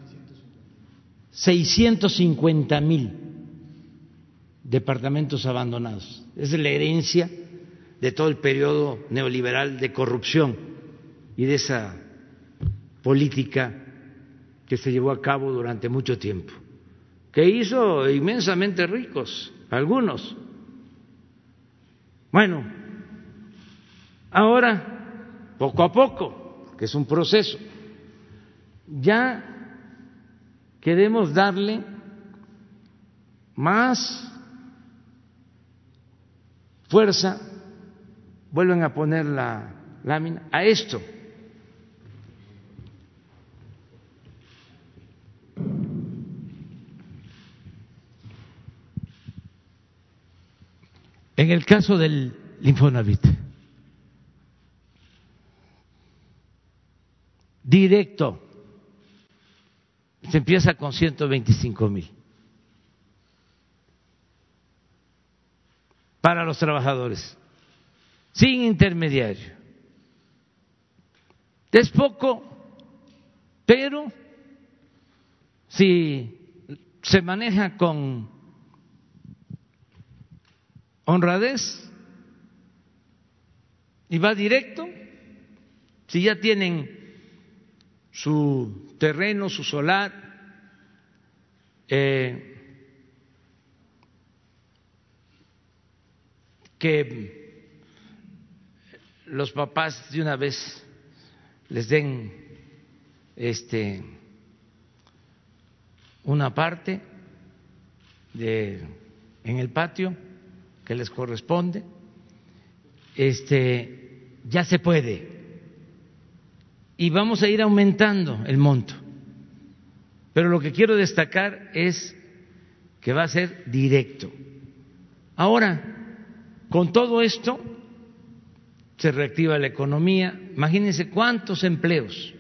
650 mil departamentos abandonados. Es la herencia de todo el periodo neoliberal de corrupción y de esa política que se llevó a cabo durante mucho tiempo, que hizo inmensamente ricos algunos. Bueno, Ahora, poco a poco, que es un proceso, ya queremos darle más fuerza, vuelven a poner la lámina, a esto. En el caso del Infonavit, directo. Se empieza con 125 mil. Para los trabajadores, sin intermediario. Es poco, pero si se maneja con honradez y va directo, si ya tienen su terreno, su solar, eh, que los papás de una vez les den este una parte de en el patio que les corresponde este ya se puede y vamos a ir aumentando el monto. Pero lo que quiero destacar es que va a ser directo. Ahora, con todo esto, se reactiva la economía. Imagínense cuántos empleos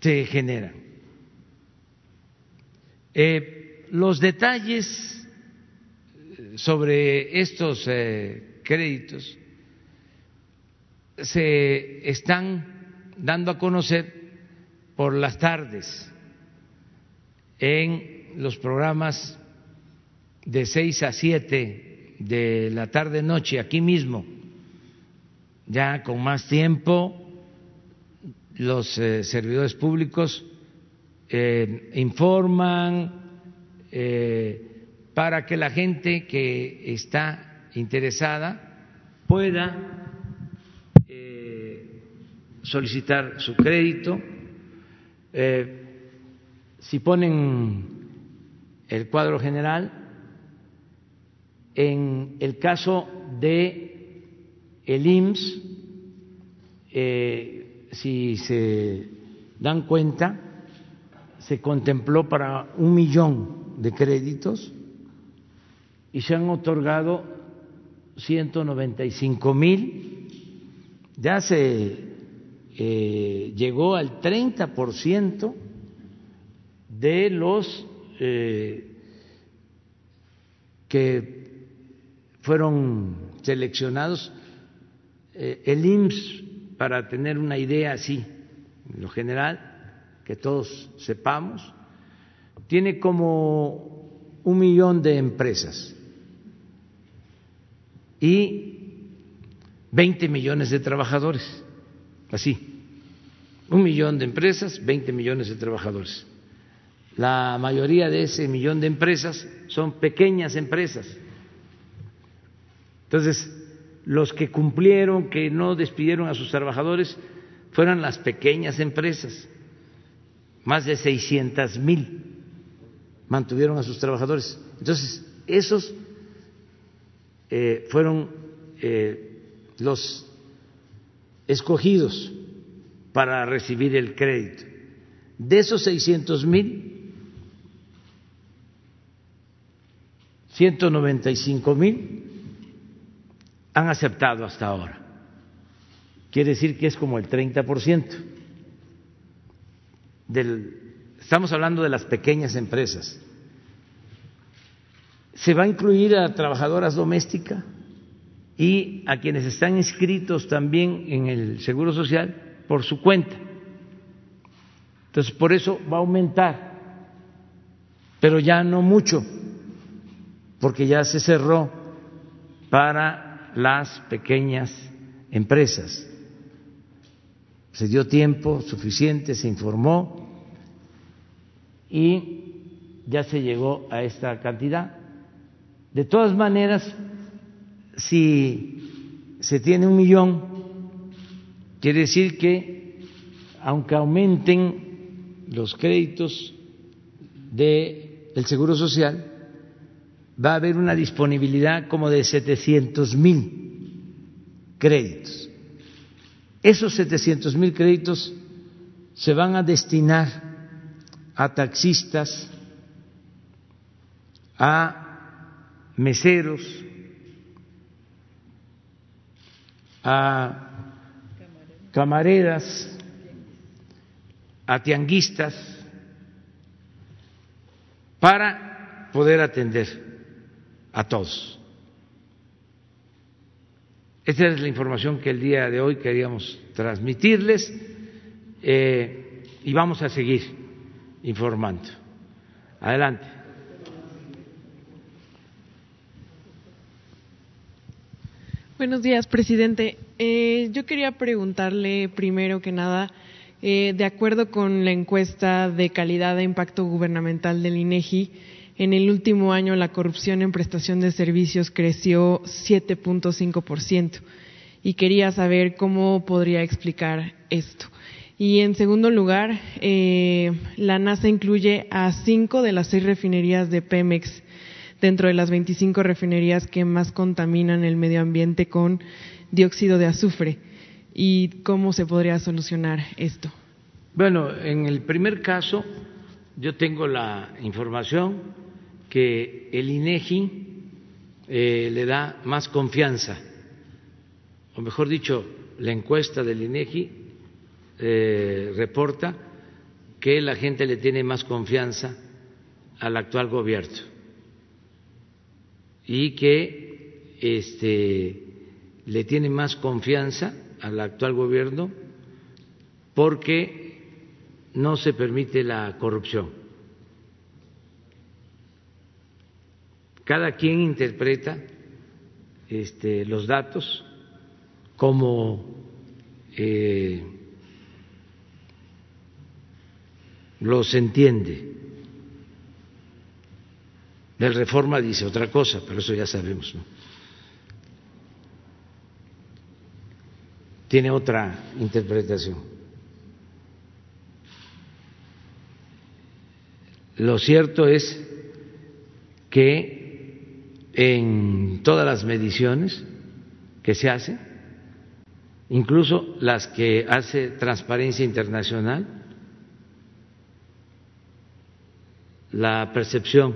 se generan. Eh, los detalles sobre estos eh, créditos se están dando a conocer por las tardes en los programas de seis a siete de la tarde noche aquí mismo. Ya con más tiempo los eh, servidores públicos eh, informan para que la gente que está interesada pueda eh, solicitar su crédito. Eh, si ponen el cuadro general, en el caso de el IMSS, eh, si se dan cuenta, se contempló para un millón de créditos y se han otorgado 195 mil, ya se eh, llegó al 30 por ciento de los eh, que fueron seleccionados. Eh, el IMSS, para tener una idea así, en lo general, que todos sepamos, tiene como un millón de empresas y 20 millones de trabajadores, así, un millón de empresas, 20 millones de trabajadores. La mayoría de ese millón de empresas son pequeñas empresas. Entonces, los que cumplieron, que no despidieron a sus trabajadores, fueron las pequeñas empresas. Más de 600 mil mantuvieron a sus trabajadores. Entonces, esos eh, fueron eh, los escogidos para recibir el crédito. De esos 600 mil, 195 mil han aceptado hasta ahora. Quiere decir que es como el 30 por ciento. Estamos hablando de las pequeñas empresas se va a incluir a trabajadoras domésticas y a quienes están inscritos también en el Seguro Social por su cuenta. Entonces, por eso va a aumentar, pero ya no mucho, porque ya se cerró para las pequeñas empresas. Se dio tiempo suficiente, se informó y ya se llegó a esta cantidad. De todas maneras, si se tiene un millón, quiere decir que aunque aumenten los créditos del Seguro Social, va a haber una disponibilidad como de 700 mil créditos. Esos 700 mil créditos se van a destinar a taxistas, a meseros, a camareras, a tianguistas, para poder atender a todos. Esta es la información que el día de hoy queríamos transmitirles eh, y vamos a seguir informando. Adelante. Buenos días, presidente. Eh, yo quería preguntarle primero que nada, eh, de acuerdo con la encuesta de calidad de impacto gubernamental del INEGI, en el último año la corrupción en prestación de servicios creció 7.5% y quería saber cómo podría explicar esto. Y en segundo lugar, eh, la NASA incluye a cinco de las seis refinerías de Pemex dentro de las 25 refinerías que más contaminan el medio ambiente con dióxido de azufre. ¿Y cómo se podría solucionar esto? Bueno, en el primer caso, yo tengo la información que el INEGI eh, le da más confianza, o mejor dicho, la encuesta del INEGI eh, reporta que la gente le tiene más confianza al actual gobierno y que este, le tiene más confianza al actual gobierno porque no se permite la corrupción. Cada quien interpreta este, los datos como eh, los entiende. Del Reforma dice otra cosa, pero eso ya sabemos. ¿no? Tiene otra interpretación. Lo cierto es que en todas las mediciones que se hacen, incluso las que hace Transparencia Internacional, la percepción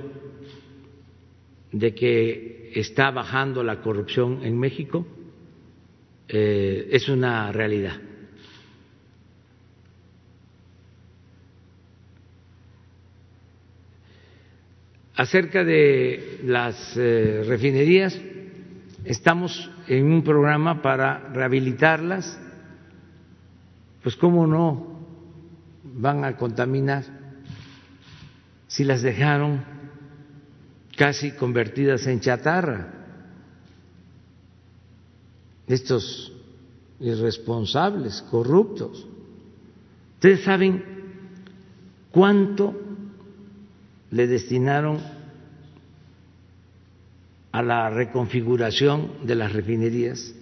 de que está bajando la corrupción en México eh, es una realidad. Acerca de las eh, refinerías, estamos en un programa para rehabilitarlas, pues cómo no van a contaminar si las dejaron casi convertidas en chatarra. Estos irresponsables, corruptos. Ustedes saben cuánto le destinaron a la reconfiguración de las refinerías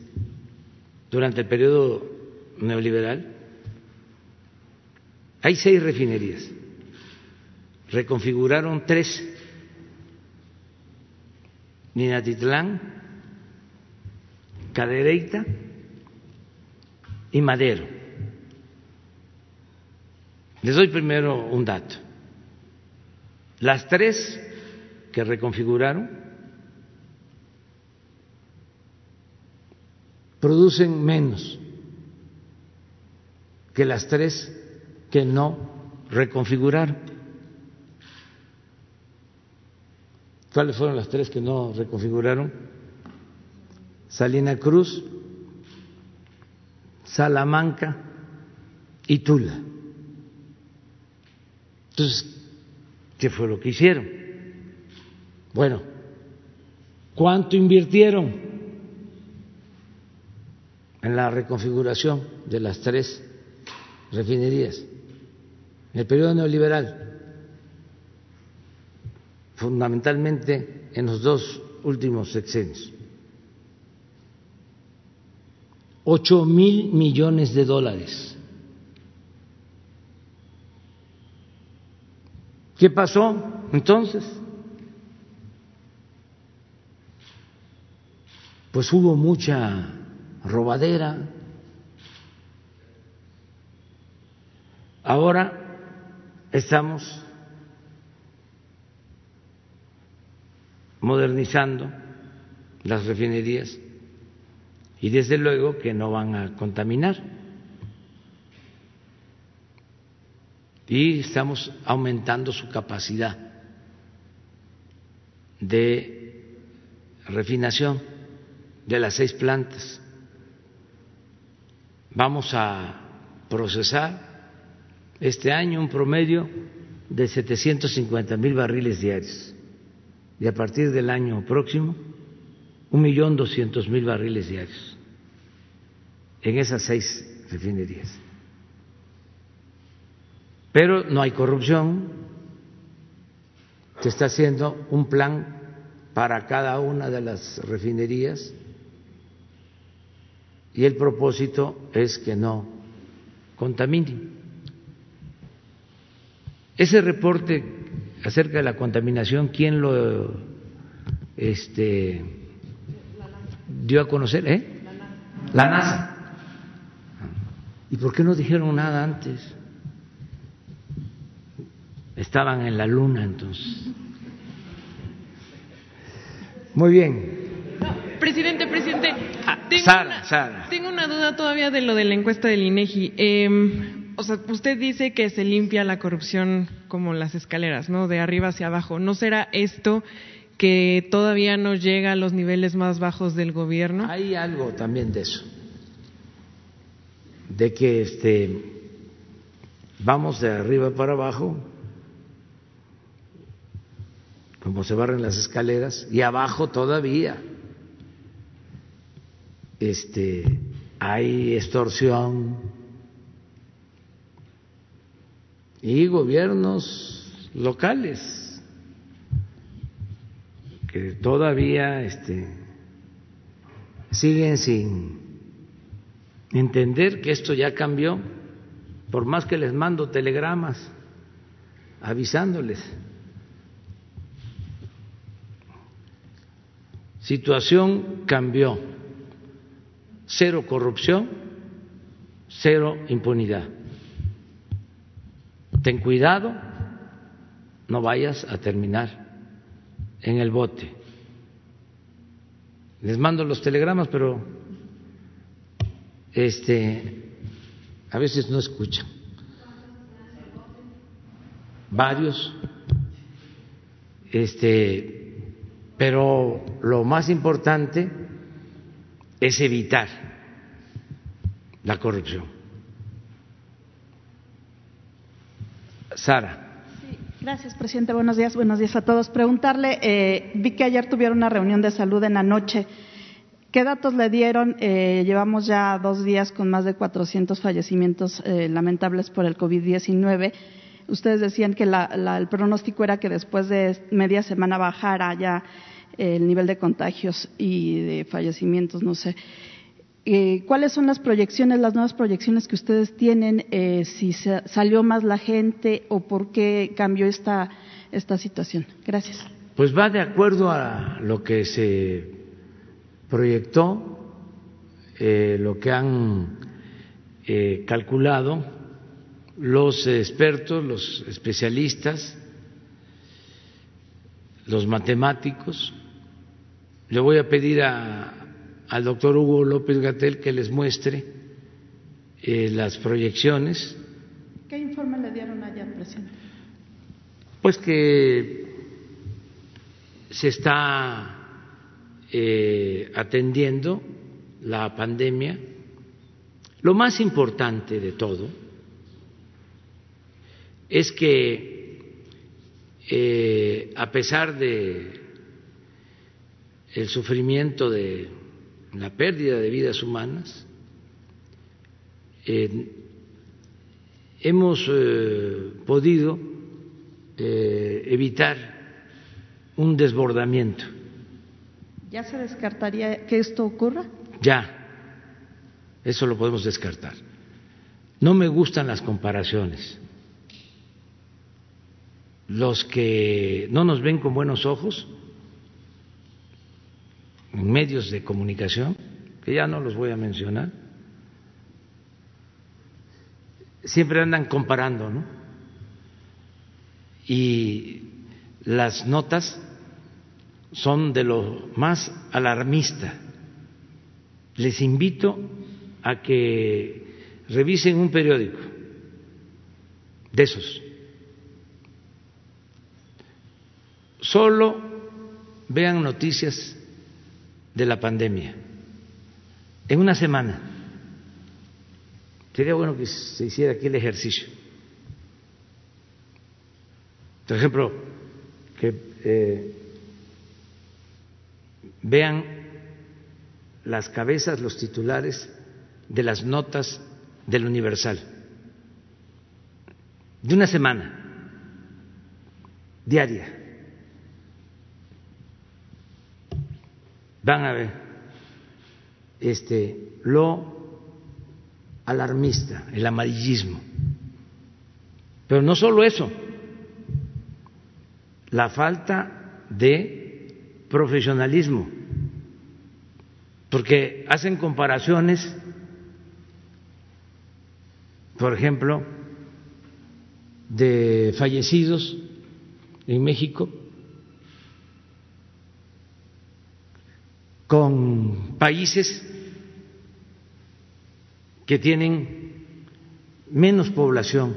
durante el periodo neoliberal. Hay seis refinerías, reconfiguraron tres, Minatitlán, Cadereyta y Madero. Les doy primero un dato. Las tres que reconfiguraron producen menos que las tres que no reconfiguraron. ¿Cuáles fueron las tres que no reconfiguraron? Salina Cruz, Salamanca y Tula. Entonces, ¿Qué fue lo que hicieron? Bueno, ¿cuánto invirtieron en la reconfiguración de las tres refinerías en el periodo neoliberal? Fundamentalmente en los dos últimos sexenios. Ocho mil millones de dólares. ¿Qué pasó entonces? Pues hubo mucha robadera. Ahora estamos modernizando las refinerías y desde luego que no van a contaminar. y estamos aumentando su capacidad de refinación de las seis plantas. Vamos a procesar este año un promedio de 750 mil barriles diarios y a partir del año próximo un millón doscientos mil barriles diarios en esas seis refinerías pero no hay corrupción. Se está haciendo un plan para cada una de las refinerías y el propósito es que no contaminen. Ese reporte acerca de la contaminación, ¿quién lo este, dio a conocer? ¿Eh? La NASA. ¿Y por qué no dijeron nada antes? Estaban en la luna entonces. Muy bien. presidente, presidente. Ah, tengo, Sara, una, tengo una duda todavía de lo de la encuesta del INEGI. Eh, o sea, usted dice que se limpia la corrupción como las escaleras, ¿no? De arriba hacia abajo. ¿No será esto que todavía no llega a los niveles más bajos del gobierno. Hay algo también de eso, de que este vamos de arriba para abajo, como se barren las escaleras, y abajo todavía este, hay extorsión y gobiernos locales que todavía este, siguen sin entender que esto ya cambió, por más que les mando telegramas avisándoles. Situación cambió cero corrupción, cero impunidad. Ten cuidado, no vayas a terminar en el bote. Les mando los telegramas, pero este a veces no escuchan. Varios este pero lo más importante es evitar la corrupción. Sara. gracias, presidente. Buenos días. Buenos días a todos. Preguntarle, eh, vi que ayer tuvieron una reunión de salud en la noche. ¿Qué datos le dieron? Eh, llevamos ya dos días con más de 400 fallecimientos eh, lamentables por el COVID-19. Ustedes decían que el pronóstico era que después de media semana bajara ya el nivel de contagios y de fallecimientos, no sé. Eh, ¿Cuáles son las proyecciones, las nuevas proyecciones que ustedes tienen? Eh, si salió más la gente o por qué cambió esta, esta situación. Gracias. Pues va de acuerdo a lo que se proyectó, eh, lo que han calculado los expertos, los especialistas, los matemáticos, le voy a pedir al doctor Hugo López Gatel que les muestre eh, las proyecciones. ¿Qué informe le dieron allá, presidente? Pues que se está eh, atendiendo la pandemia. Lo más importante de todo es que eh, a pesar de el sufrimiento de la pérdida de vidas humanas. Eh, hemos eh, podido eh, evitar un desbordamiento. ¿Ya se descartaría que esto ocurra? Ya, eso lo podemos descartar. No me gustan las comparaciones. Los que no nos ven con buenos ojos en medios de comunicación, que ya no los voy a mencionar, siempre andan comparando, ¿no? Y las notas son de lo más alarmista. Les invito a que revisen un periódico de esos. Solo vean noticias de la pandemia, en una semana. Sería bueno que se hiciera aquí el ejercicio. Por ejemplo, que eh, vean las cabezas, los titulares de las notas del Universal, de una semana, diaria. Van a ver. Este, lo alarmista, el amarillismo. Pero no solo eso, la falta de profesionalismo, porque hacen comparaciones, por ejemplo, de fallecidos en México con países que tienen menos población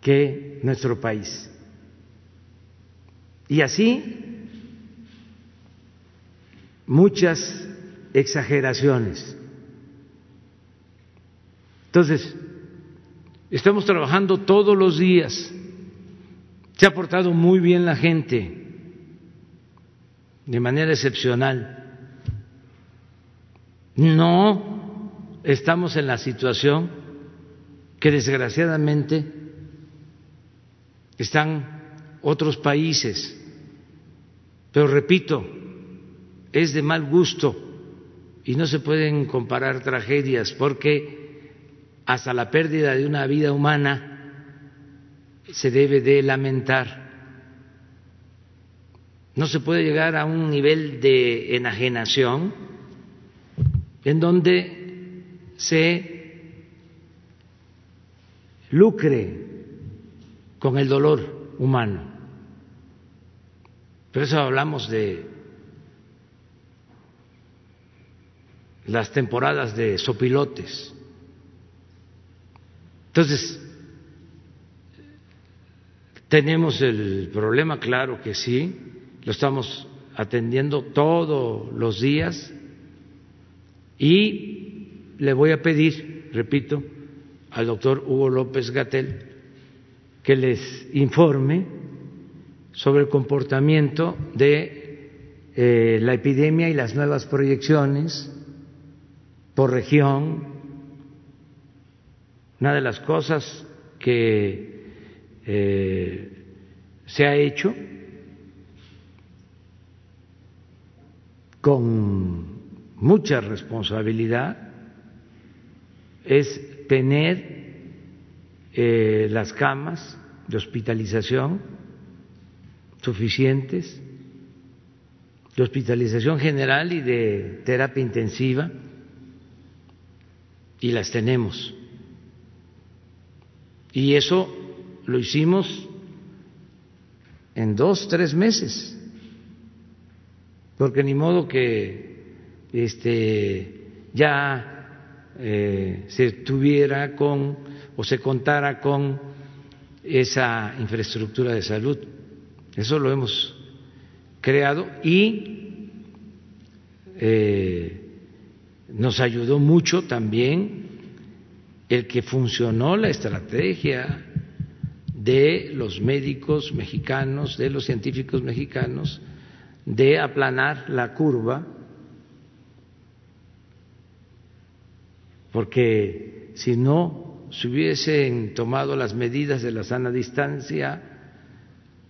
que nuestro país Y así muchas exageraciones. Entonces, estamos trabajando todos los días. Se ha portado muy bien la gente, de manera excepcional. No estamos en la situación que desgraciadamente están otros países. Pero repito, es de mal gusto y no se pueden comparar tragedias porque hasta la pérdida de una vida humana se debe de lamentar. No se puede llegar a un nivel de enajenación en donde se lucre con el dolor humano. Por eso hablamos de las temporadas de sopilotes. Entonces, tenemos el problema, claro que sí, lo estamos atendiendo todos los días y le voy a pedir, repito, al doctor Hugo López Gatel que les informe sobre el comportamiento de eh, la epidemia y las nuevas proyecciones por región. Una de las cosas que eh, se ha hecho con mucha responsabilidad es tener eh, las camas de hospitalización suficientes, de hospitalización general y de terapia intensiva y las tenemos. Y eso lo hicimos en dos, tres meses, porque ni modo que este, ya eh, se tuviera con o se contara con esa infraestructura de salud. Eso lo hemos creado y eh, nos ayudó mucho también el que funcionó la estrategia de los médicos mexicanos, de los científicos mexicanos, de aplanar la curva, porque si no se hubiesen tomado las medidas de la sana distancia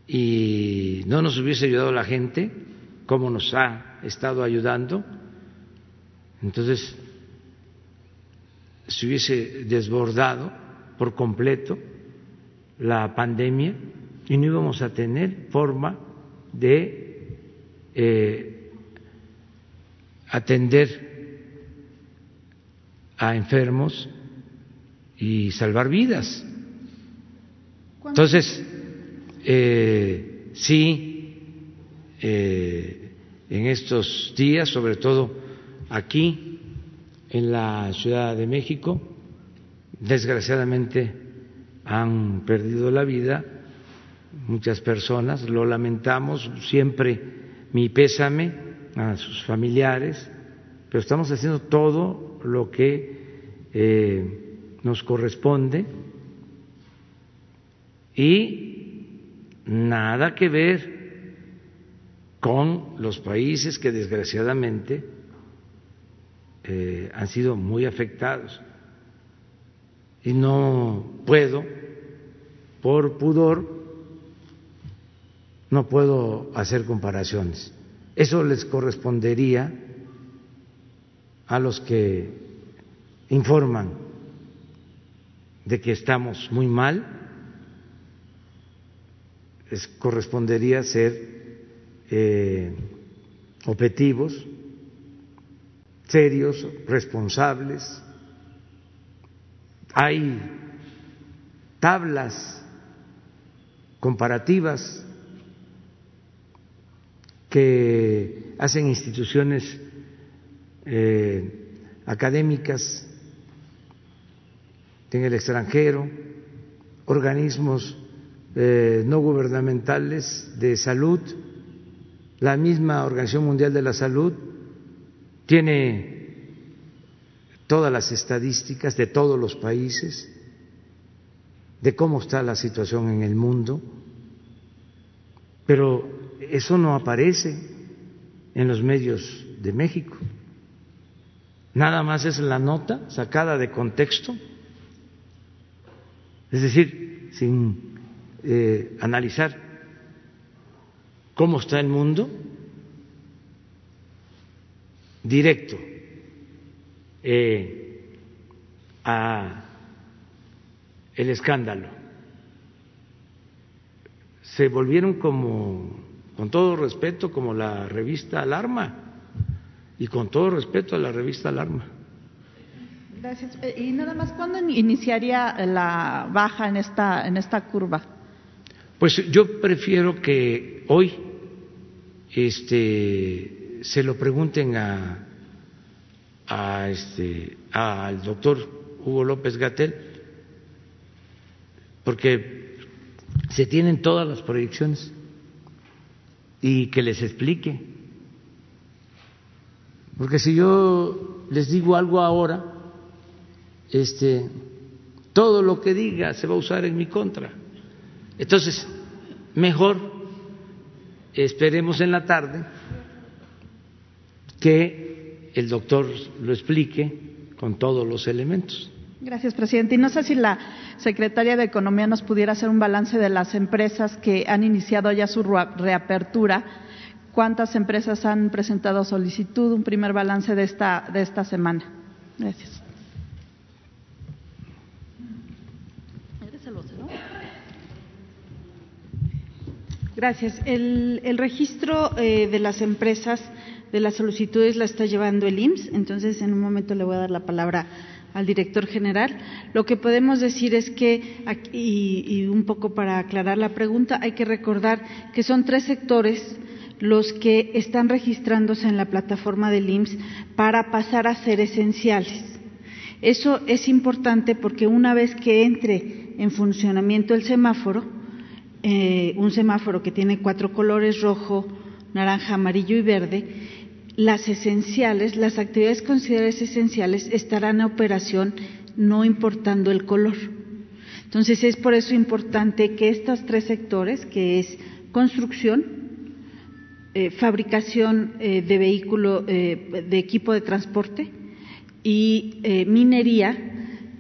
y no nos hubiese ayudado la gente, como nos ha estado ayudando, entonces se hubiese desbordado por completo la pandemia y no íbamos a tener forma de eh, atender a enfermos y salvar vidas. Entonces, eh, sí, eh, en estos días, sobre todo aquí en la Ciudad de México, desgraciadamente han perdido la vida muchas personas, lo lamentamos, siempre mi pésame a sus familiares, pero estamos haciendo todo lo que eh, nos corresponde y nada que ver con los países que desgraciadamente eh, han sido muy afectados. Y no puedo, por pudor, no puedo hacer comparaciones. Eso les correspondería a los que informan de que estamos muy mal, les correspondería ser eh, objetivos, serios, responsables. Hay tablas comparativas que hacen instituciones eh, académicas en el extranjero, organismos eh, no gubernamentales de salud, la misma Organización Mundial de la Salud tiene todas las estadísticas de todos los países, de cómo está la situación en el mundo, pero eso no aparece en los medios de México. Nada más es la nota sacada de contexto, es decir, sin eh, analizar cómo está el mundo directo eh, a el escándalo. Se volvieron como, con todo respeto, como la revista Alarma y con todo respeto a la revista Alarma. Gracias. Eh, y nada más, ¿cuándo iniciaría la baja en esta, en esta curva? Pues yo prefiero que hoy este, se lo pregunten a, a este, al doctor Hugo López Gatel, porque se tienen todas las proyecciones y que les explique. Porque si yo les digo algo ahora, este, todo lo que diga se va a usar en mi contra. Entonces, mejor esperemos en la tarde que el doctor lo explique con todos los elementos. Gracias, presidente. Y no sé si la secretaria de Economía nos pudiera hacer un balance de las empresas que han iniciado ya su reapertura. ¿Cuántas empresas han presentado solicitud? Un primer balance de esta, de esta semana. Gracias. Gracias. El, registro eh, de las empresas, de las solicitudes, la está llevando el IMSS. Entonces, en un momento le voy a dar la palabra al director general. Lo que podemos decir es que, y, un poco para aclarar la pregunta, hay que recordar que son tres sectores los que están registrándose en la plataforma del IMSS para pasar a ser esenciales. Eso es importante porque una vez que entre en funcionamiento el semáforo, eh, un semáforo que tiene cuatro colores, rojo, naranja, amarillo y verde, las esenciales, las actividades consideradas esenciales estarán en operación no importando el color. Entonces es por eso importante que estos tres sectores, que es construcción, eh, fabricación eh, de vehículo, de equipo de transporte y minería,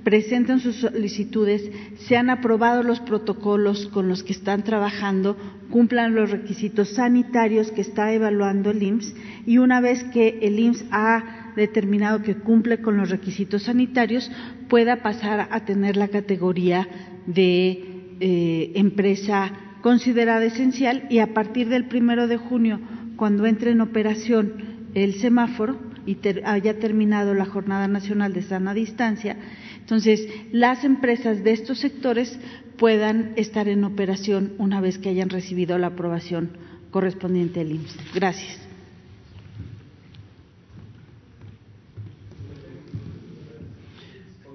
presenten sus solicitudes, se han aprobado los protocolos con los que están trabajando, cumplan los requisitos sanitarios que está evaluando el IMSS y una vez que el IMSS ha determinado que cumple con los requisitos sanitarios, pueda pasar a tener la categoría de eh, empresa considerada esencial y a partir del primero de junio, cuando entre en operación el semáforo y haya terminado la Jornada Nacional de Sana Distancia, entonces, las empresas de estos sectores puedan estar en operación una vez que hayan recibido la aprobación correspondiente del IMSS. Gracias.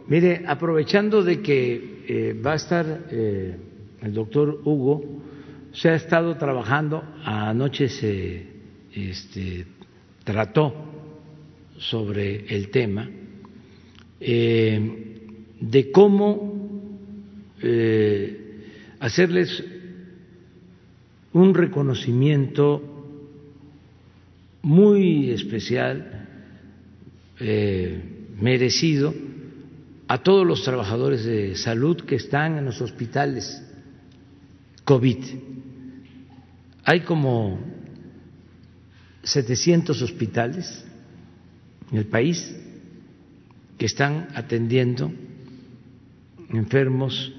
Mire, aprovechando de que eh, va a estar eh, el doctor Hugo, se ha estado trabajando, anoche se este, trató sobre el tema. Eh, de cómo eh, hacerles un reconocimiento muy especial, eh, merecido, a todos los trabajadores de salud que están en los hospitales COVID. Hay como 700 hospitales en el país que están atendiendo enfermos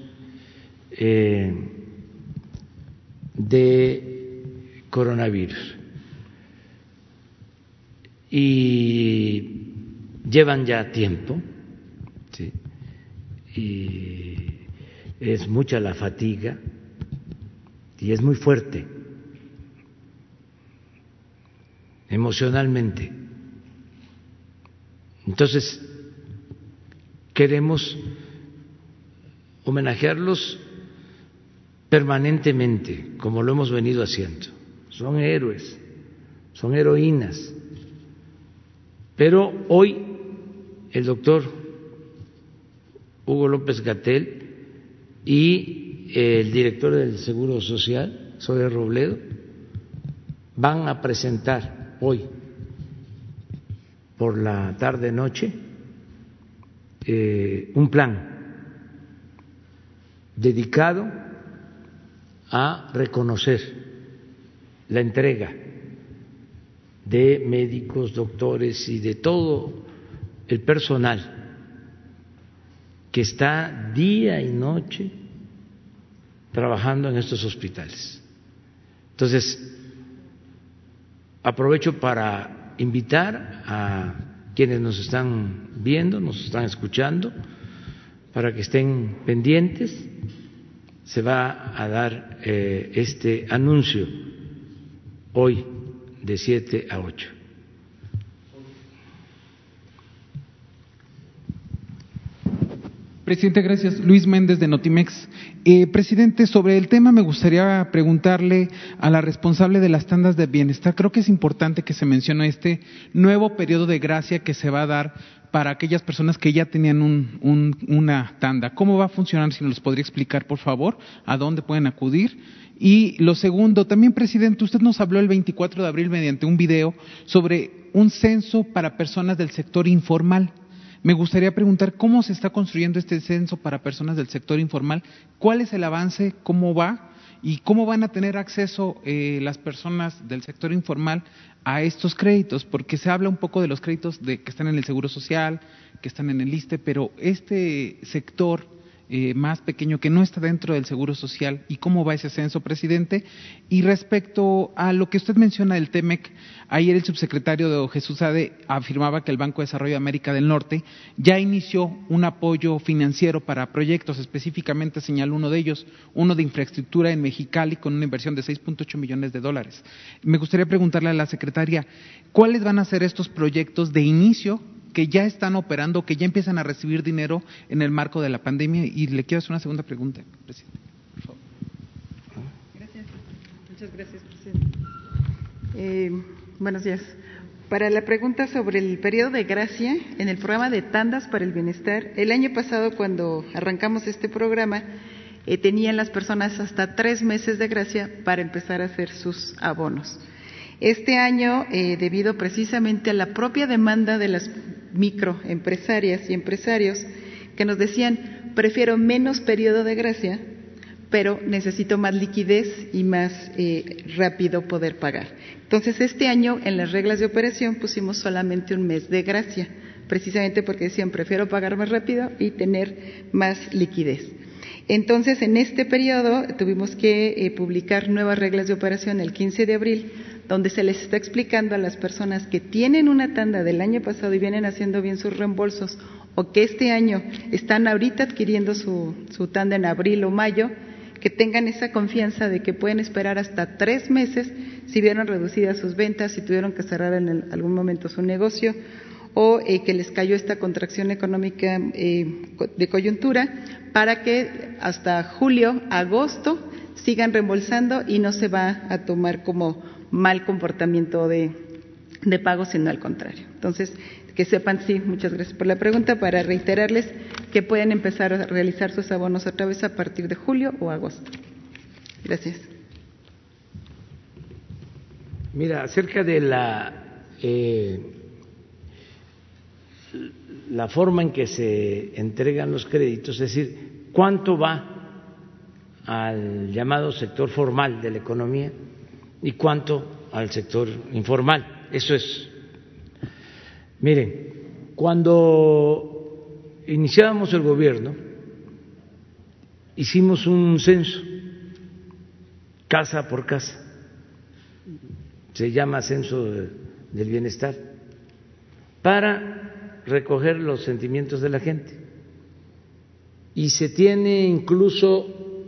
eh, de coronavirus y llevan ya tiempo y es mucha la fatiga y es muy fuerte emocionalmente. Entonces, queremos homenajearlos permanentemente, como lo hemos venido haciendo. Son héroes, son heroínas. Pero hoy el doctor Hugo López Gatel y el director del Seguro Social, Soy Robledo, van a presentar hoy por la tarde noche eh, un plan dedicado a reconocer la entrega de médicos, doctores y de todo el personal que está día y noche trabajando en estos hospitales. Entonces, aprovecho para invitar a quienes nos están viendo, nos están escuchando, para que estén pendientes. Se va a dar eh, este anuncio hoy de 7 a 8. Presidente, gracias. Luis Méndez de Notimex. Eh, presidente, sobre el tema me gustaría preguntarle a la responsable de las tandas de bienestar. Creo que es importante que se mencione este nuevo periodo de gracia que se va a dar para aquellas personas que ya tenían un, una tanda. ¿Cómo va a funcionar? Si nos podría explicar, por favor, a dónde pueden acudir. Y lo segundo, también, presidente, usted nos habló el 24 de abril mediante un video sobre un censo para personas del sector informal. Me gustaría preguntar cómo se está construyendo este censo para personas del sector informal, cuál es el avance, cómo va y cómo van a tener acceso eh, las personas del sector informal a estos créditos, porque se habla un poco de los créditos de, que están en el Seguro Social, que están en el ISTE, pero este sector eh, más pequeño que no está dentro del Seguro Social y cómo va ese censo, presidente. Y respecto a lo que usted menciona del TEMEC, ayer el subsecretario de Jesús Ade afirmaba que el Banco de Desarrollo de América del Norte ya inició un apoyo financiero para proyectos, específicamente señaló uno de ellos, uno de infraestructura en Mexicali con una inversión de 6.8 millones de dólares. Me gustaría preguntarle a la secretaria, ¿cuáles van a ser estos proyectos de inicio que ya están operando, que ya empiezan a recibir dinero en el marco de la pandemia. Y le quiero hacer una segunda pregunta, presidente. Gracias. Muchas gracias, presidente. Eh, buenos días. Para la pregunta sobre el periodo de gracia en el programa de tandas para el bienestar, el año pasado cuando arrancamos este programa, eh, tenían las personas hasta tres meses de gracia para empezar a hacer sus abonos. Este año, eh, debido precisamente a la propia demanda de las microempresarias y empresarios que nos decían, prefiero menos periodo de gracia, pero necesito más liquidez y más eh, rápido poder pagar. Entonces, este año en las reglas de operación pusimos solamente un mes de gracia, precisamente porque decían, prefiero pagar más rápido y tener más liquidez. Entonces, en este periodo tuvimos que eh, publicar nuevas reglas de operación el 15 de abril donde se les está explicando a las personas que tienen una tanda del año pasado y vienen haciendo bien sus reembolsos o que este año están ahorita adquiriendo su, tanda en abril o mayo, que tengan esa confianza de que pueden esperar hasta tres meses si vieron reducidas sus ventas, si tuvieron que cerrar en algún momento su negocio o eh, que les cayó esta contracción económica eh, de coyuntura para que hasta julio, agosto sigan reembolsando y no se va a tomar como mal comportamiento de, de pago, sino al contrario. Entonces, que sepan, sí, muchas gracias por la pregunta, para reiterarles que pueden empezar a realizar sus abonos otra vez a partir de julio o agosto. Gracias. Mira, acerca de la, eh, la forma en que se entregan los créditos, es decir, cuánto va al llamado sector formal de la economía, y cuánto al sector informal. Eso es. Miren, cuando iniciábamos el gobierno, hicimos un censo, casa por casa, se llama censo del bienestar, para recoger los sentimientos de la gente. Y se tiene incluso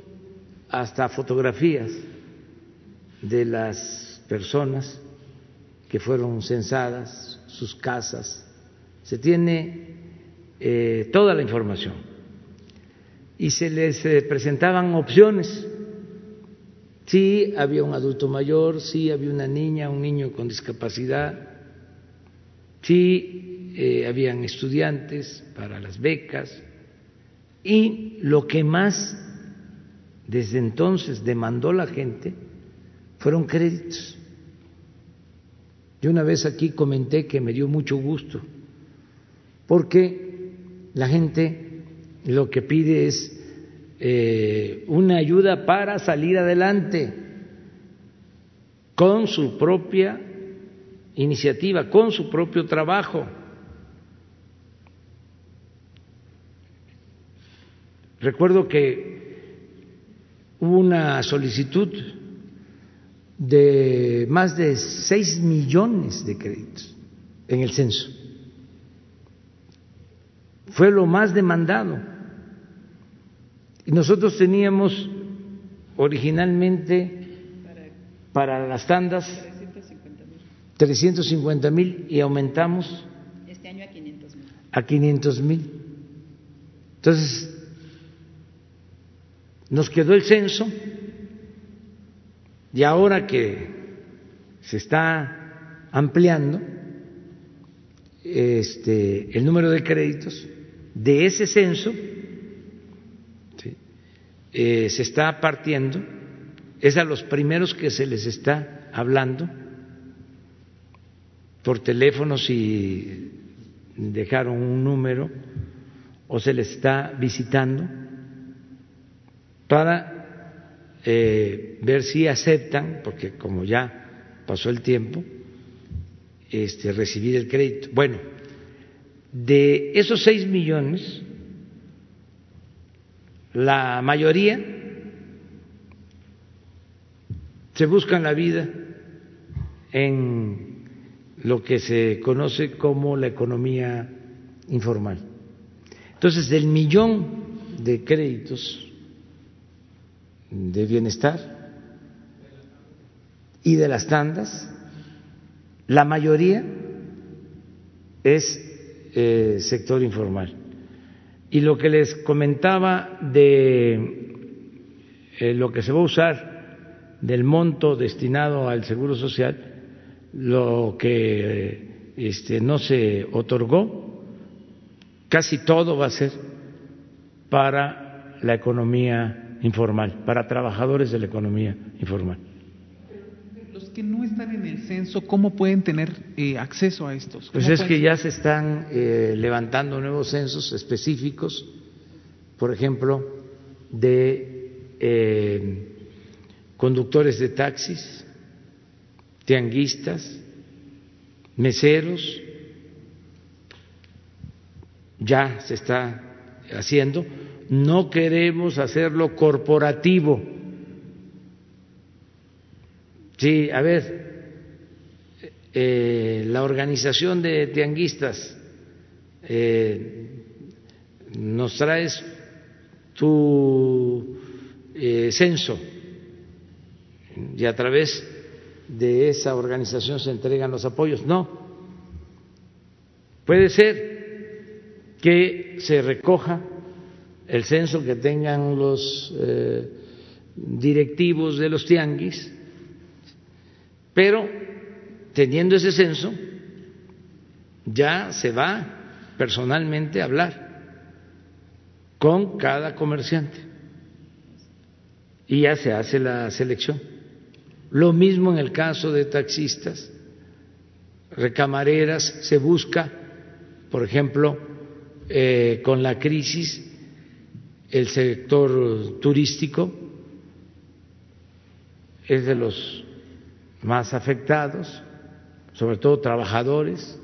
hasta fotografías de las personas que fueron censadas, sus casas, se tiene eh, toda la información. Y se les eh, presentaban opciones Sí, había un adulto mayor, sí, había una niña, un niño con discapacidad, sí, eh, habían estudiantes para las becas y lo que más desde entonces demandó la gente fueron créditos. Yo una vez aquí comenté que me dio mucho gusto, porque la gente lo que pide es eh, una ayuda para salir adelante con su propia iniciativa, con su propio trabajo. Recuerdo que hubo una solicitud de más de seis millones de créditos en el censo. Fue lo más demandado. Nosotros teníamos originalmente para las tandas 350 mil y aumentamos este año a 500 mil. A 500 mil. Entonces, nos quedó el censo y ahora que se está ampliando este, el número de créditos de ese censo, eh, se está partiendo, es a los primeros que se les está hablando por teléfono si dejaron un número o se les está visitando para eh, ver si aceptan, porque como ya pasó el tiempo, este, recibir el crédito. Bueno, de esos seis millones, la mayoría se buscan la vida en lo que se conoce como la economía informal. Entonces, del millón de créditos de bienestar y de las tandas, la mayoría es eh, sector informal. Y lo que les comentaba de eh, lo que se va a usar del monto destinado al Seguro Social, lo que este, no se otorgó, casi todo va a ser para la economía informal, para trabajadores de la economía informal. Que no están en el censo, ¿cómo pueden tener eh, acceso a estos? Pues es que ya se están eh, levantando nuevos censos específicos, por ejemplo, de eh, conductores de taxis, tianguistas, meseros, ya se está haciendo. No queremos hacerlo corporativo. Sí, a ver, eh, la organización de tianguistas, eh, nos traes tu eh, censo y a través de esa organización se entregan los apoyos. No, puede ser que se recoja el censo que tengan los directivos de los tianguis, pero teniendo ese censo ya se va personalmente a hablar con cada comerciante y ya se hace la selección. Lo mismo en el caso de taxistas, recamareras, se busca, por ejemplo, eh, con la crisis, el sector turístico es de los más afectados, sobre todo trabajadores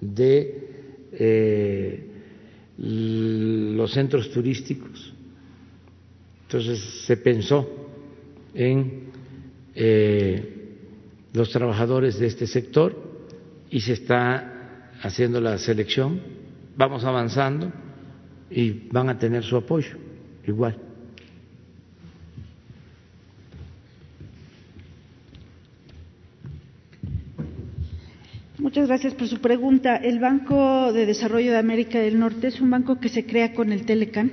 de eh, los centros turísticos. Entonces se pensó en eh, los trabajadores de este sector y se está haciendo la selección. Vamos avanzando y van a tener su apoyo igual. Muchas gracias por su pregunta. El Banco de Desarrollo de América del Norte es un banco que se crea con el Telecan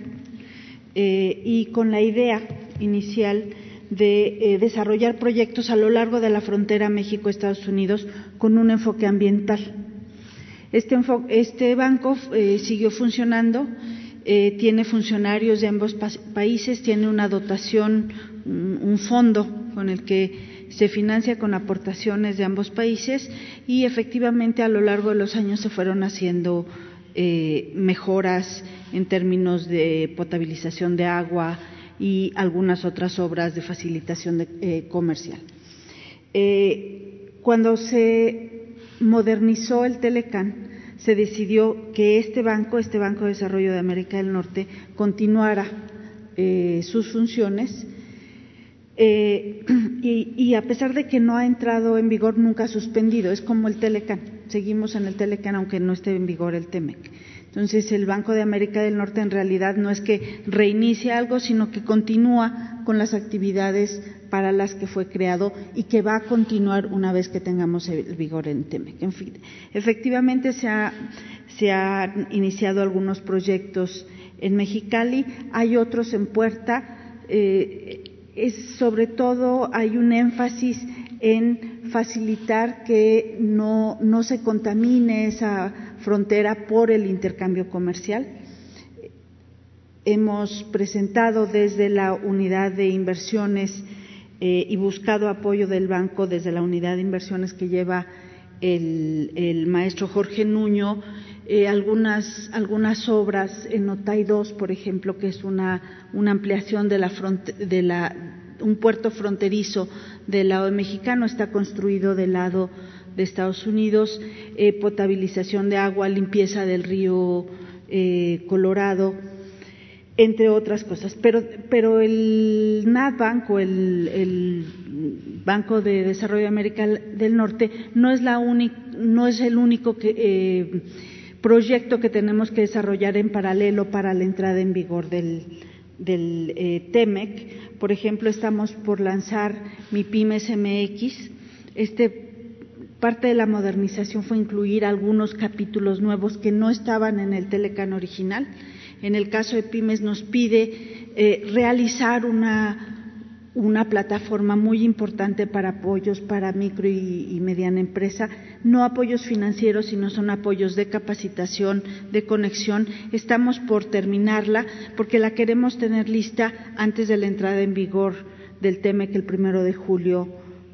eh, y con la idea inicial de eh, desarrollar proyectos a lo largo de la frontera México-Estados Unidos con un enfoque ambiental. Este, este banco eh, siguió funcionando, tiene funcionarios de ambos países, tiene una dotación, un fondo con el que se financia con aportaciones de ambos países y efectivamente a lo largo de los años se fueron haciendo mejoras en términos de potabilización de agua, y algunas otras obras de facilitación eh, comercial. Eh, cuando se modernizó el Telecán, se decidió que este banco, este Banco de Desarrollo de América del Norte, continuara eh, sus funciones y, y, a pesar de que no ha entrado en vigor, nunca ha suspendido. Es como el Telecán. Seguimos en el Telecán aunque no esté en vigor el TEMEC. Entonces, el Banco de América del Norte en realidad no es que reinicie algo, sino que continúa con las actividades para las que fue creado y que va a continuar una vez que tengamos el vigor en TEMEC. En fin, efectivamente se, han iniciado algunos proyectos en Mexicali, hay otros en puerta. Eh, es, sobre todo hay un énfasis en facilitar que no, no se contamine esa frontera por el intercambio comercial. Hemos presentado desde la unidad de inversiones eh, y buscado apoyo del banco desde la unidad de inversiones que lleva el, maestro Jorge Nuño, eh, algunas, algunas obras en Otay 2, por ejemplo, que es una, una ampliación de la, de la, un puerto fronterizo del lado mexicano, está construido del lado de Estados Unidos, eh, potabilización de agua, limpieza del río eh, Colorado, entre otras cosas. Pero, pero el NADBank o el, el, Banco de Desarrollo de América del Norte no es, la no es el único que, proyecto que tenemos que desarrollar en paralelo para la entrada en vigor del, del TEMEC. Por ejemplo, estamos por lanzar mi PYMES MX. Este Parte de la modernización fue incluir algunos capítulos nuevos que no estaban en el Telecan original. En el caso de Pymes nos pide eh, realizar una, una, plataforma muy importante para apoyos para micro y, mediana empresa, no apoyos financieros, sino son apoyos de capacitación, de conexión. Estamos por terminarla porque la queremos tener lista antes de la entrada en vigor del TEMEC el primero de julio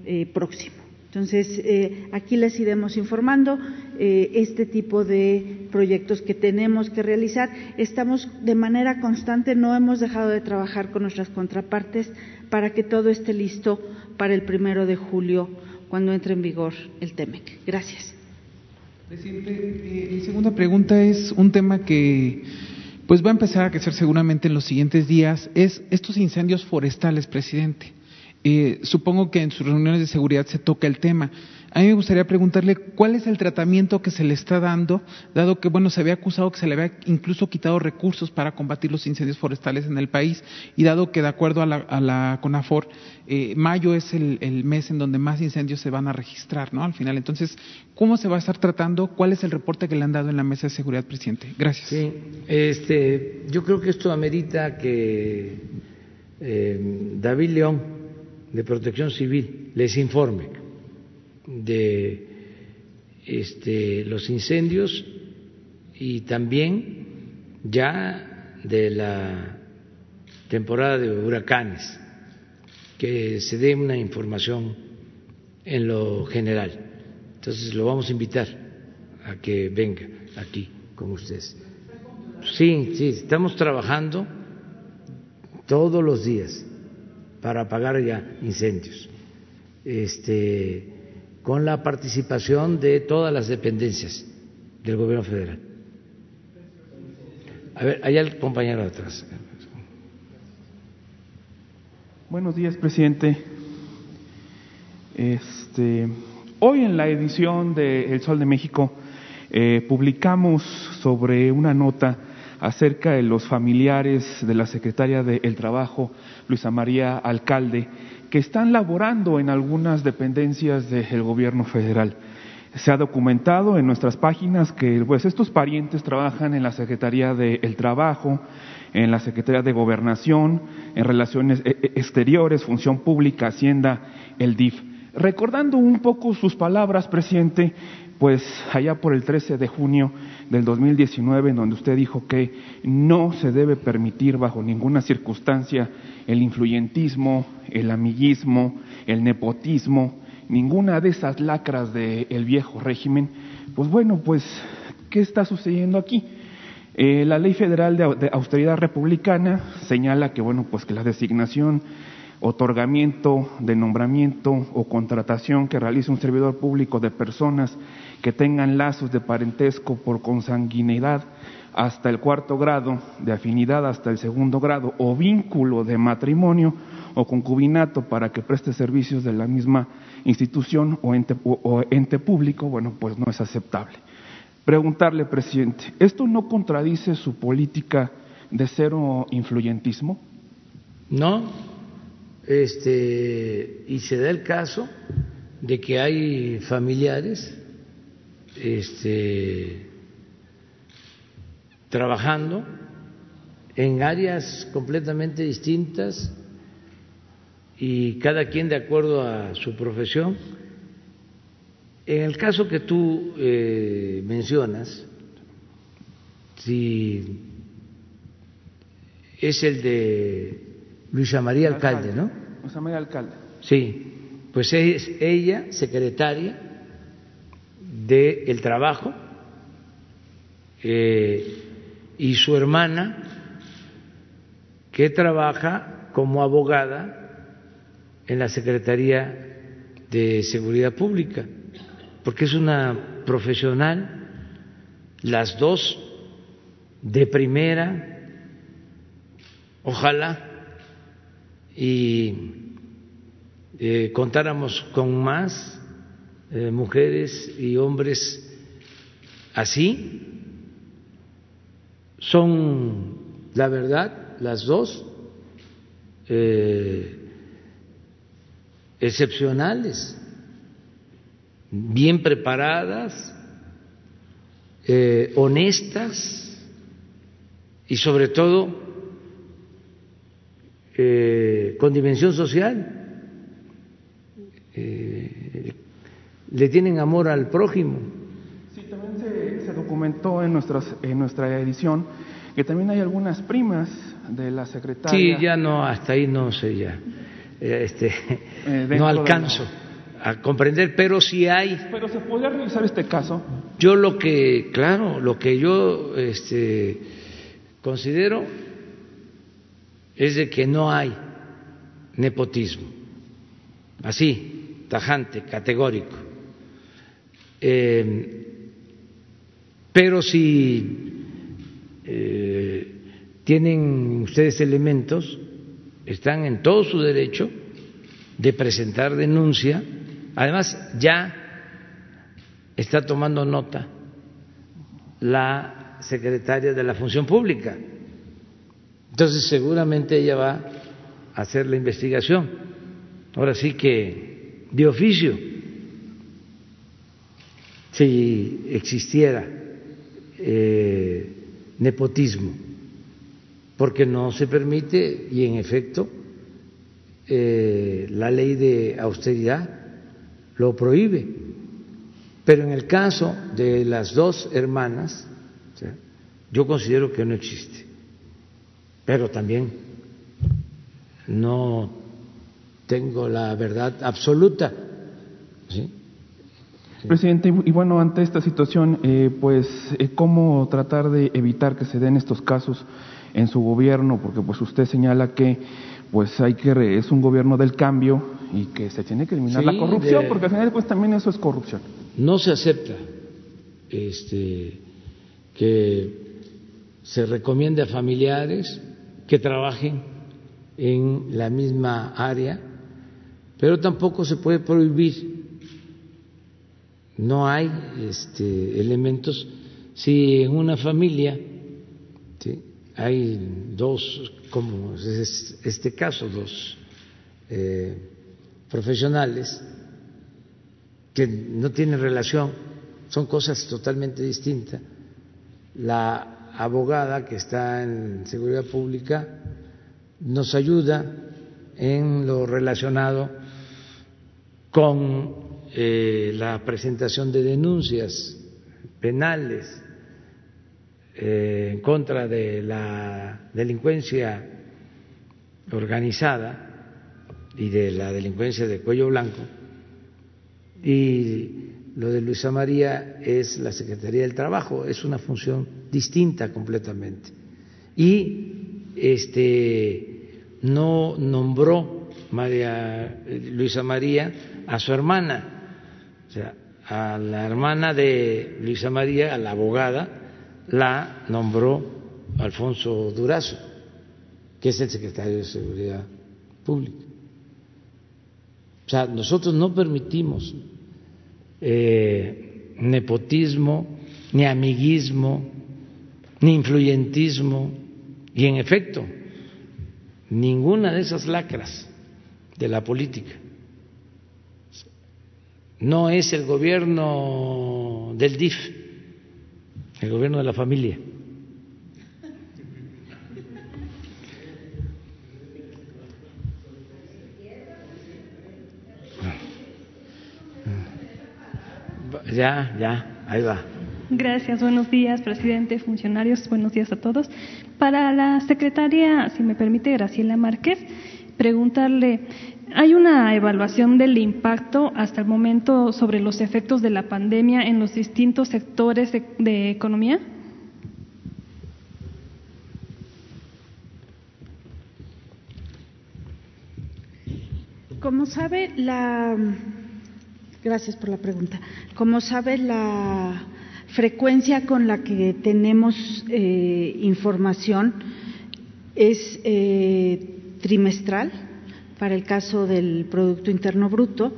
eh, próximo. Entonces, eh, aquí les iremos informando eh, este tipo de proyectos que tenemos que realizar. Estamos de manera constante, no hemos dejado de trabajar con nuestras contrapartes para que todo esté listo para el primero de julio, cuando entre en vigor el TEMEC. Gracias. Presidente, eh, mi segunda pregunta es un tema que pues va a empezar a crecer seguramente en los siguientes días, es estos incendios forestales, presidente. Eh, supongo que en sus reuniones de seguridad se toca el tema. A mí me gustaría preguntarle cuál es el tratamiento que se le está dando, dado que, bueno, se había acusado que se le había incluso quitado recursos para combatir los incendios forestales en el país, y dado que, de acuerdo a la, CONAFOR, eh, mayo es el, mes en donde más incendios se van a registrar, ¿no? Al final, entonces, ¿cómo se va a estar tratando? ¿Cuál es el reporte que le han dado en la mesa de seguridad, presidente? Gracias. Sí, este, yo creo que esto amerita que eh, David León de Protección Civil les informe de este, los incendios y también ya de la temporada de huracanes, que se dé una información en lo general. Entonces lo vamos a invitar a que venga aquí con ustedes. Sí, sí, estamos trabajando todos los días para apagar ya incendios, este, con la participación de todas las dependencias del gobierno federal. A ver, allá el compañero atrás. Buenos días, presidente. Este, hoy en la edición de El Sol de México eh, publicamos sobre una nota acerca de los familiares de la secretaria del Trabajo, Luisa María Alcalde, que están laborando en algunas dependencias del gobierno federal. Se ha documentado en nuestras páginas que pues, estos parientes trabajan en la Secretaría del Trabajo, en la Secretaría de Gobernación, en Relaciones eh, eh, Exteriores, Función Pública, Hacienda, el DIF. Recordando un poco sus palabras, presidente, pues allá por el 13 de junio del 2019, en donde usted dijo que no se debe permitir bajo ninguna circunstancia el influyentismo, el amiguismo, el nepotismo, ninguna de esas lacras del viejo régimen, pues bueno, pues, ¿qué está sucediendo aquí? Eh, la Ley Federal de, Austeridad Republicana señala que, bueno, pues que la designación, otorgamiento de nombramiento o contratación que realice un servidor público de personas que tengan lazos de parentesco por consanguinidad hasta el cuarto grado, de afinidad hasta el segundo grado, o vínculo de matrimonio o concubinato para que preste servicios de la misma institución o ente, o ente público, bueno, pues no es aceptable. Preguntarle, presidente, ¿esto no contradice su política de cero influyentismo? No, este, y se da el caso de que hay familiares este, trabajando en áreas completamente distintas y cada quien de acuerdo a su profesión en el caso que tú eh, mencionas, si es el de Luisa María Alcalde, ¿no? Luisa María Alcalde. Sí, pues es ella secretaria del trabajo eh, y su hermana que trabaja como abogada en la Secretaría de Seguridad Pública porque es una profesional, las dos de primera, ojalá y eh, contáramos con más eh, mujeres y hombres así, son la verdad las dos eh, excepcionales bien preparadas, eh, honestas y sobre todo eh, con dimensión social. Le tienen amor al prójimo. Sí, documentó en, nuestras, en nuestra edición que también hay algunas primas de la secretaria. Sí, ya no, hasta ahí no sé ya. Este, no alcanzo a comprender, pero si hay. Pero se podría revisar este caso. Yo lo que, claro, lo que yo este, considero es de que no hay nepotismo, así, tajante, categórico. Eh, pero si eh, tienen ustedes elementos, están en todo su derecho de presentar denuncia Además, ya está tomando nota la secretaria de la Función Pública. Entonces, seguramente ella va a hacer la investigación. Ahora sí que de oficio, si existiera eh, nepotismo, porque no se permite y en efecto eh, la ley de austeridad lo prohíbe. Pero en el caso de las dos hermanas, yo considero que no existe. Pero también no tengo la verdad absoluta. Presidente, y bueno, ante esta situación, eh, pues, eh, ¿cómo tratar de evitar que se den estos casos en su gobierno? Porque pues usted señala que pues hay que es un gobierno del cambio y que se tiene que eliminar la corrupción, porque al final pues también eso es corrupción. No se acepta este, que se recomiende a familiares que trabajen en la misma área, pero tampoco se puede prohibir. No hay este, elementos. Si en una familia hay dos, como es este caso, dos eh, profesionales que no tienen relación, son cosas totalmente distintas. La abogada que está en seguridad pública nos ayuda en lo relacionado con eh, la presentación de denuncias penales eh, en contra de la delincuencia organizada y de la delincuencia de cuello blanco. Y lo de Luisa María es la Secretaría del Trabajo, es una función distinta completamente. Y este no nombró María Luisa María a su hermana, o sea, a la hermana de Luisa María, a la abogada, la nombró Alfonso Durazo, que es el secretario de Seguridad Pública. O sea, nosotros no permitimos eh, nepotismo, ni amiguismo, ni influyentismo, y en efecto, ninguna de esas lacras de la política. No es el gobierno del DIF, el gobierno de la familia. Ya, ya, ahí va. Gracias, buenos días, presidente, funcionarios, buenos días a todos. Para la secretaria, si me permite, Graciela Márquez, preguntarle, ¿hay una evaluación del impacto hasta el momento sobre los efectos de la pandemia en los distintos sectores de, economía? Como sabe, la Gracias por la pregunta. Como sabe, la frecuencia con la que tenemos eh, información es eh, trimestral para el caso del Producto Interno Bruto.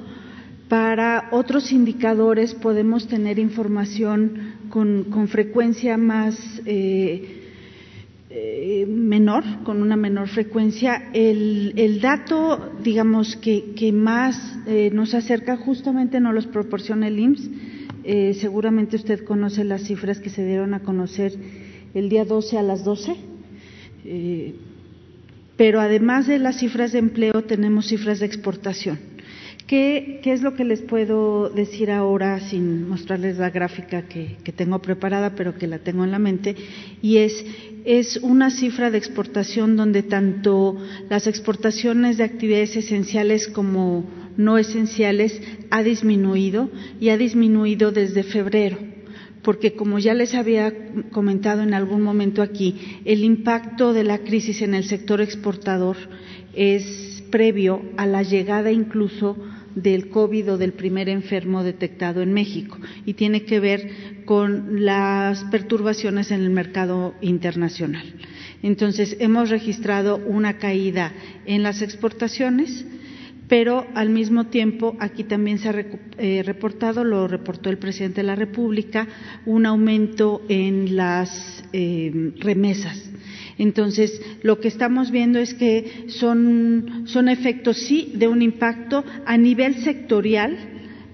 Para otros indicadores podemos tener información con, frecuencia más eh, eh, menor, con una menor frecuencia. El, dato, digamos, que, más eh, nos acerca justamente nos los proporciona el IMSS. Seguramente usted conoce las cifras que se dieron a conocer el día 12 a las 12. Pero además de las cifras de empleo, tenemos cifras de exportación. ¿Qué, es lo que les puedo decir ahora sin mostrarles la gráfica que, tengo preparada, pero que la tengo en la mente? Y es es una cifra de exportación donde tanto las exportaciones de actividades esenciales como no esenciales ha disminuido y ha disminuido desde febrero, porque como ya les había comentado en algún momento aquí, el impacto de la crisis en el sector exportador es previo a la llegada incluso del COVID o del primer enfermo detectado en México y tiene que ver con las perturbaciones en el mercado internacional. Entonces, hemos registrado una caída en las exportaciones, pero al mismo tiempo aquí también se ha eh, reportado, lo reportó el presidente de la República, un aumento en las eh, remesas. Entonces, lo que estamos viendo es que son, efectos, sí, de un impacto a nivel sectorial.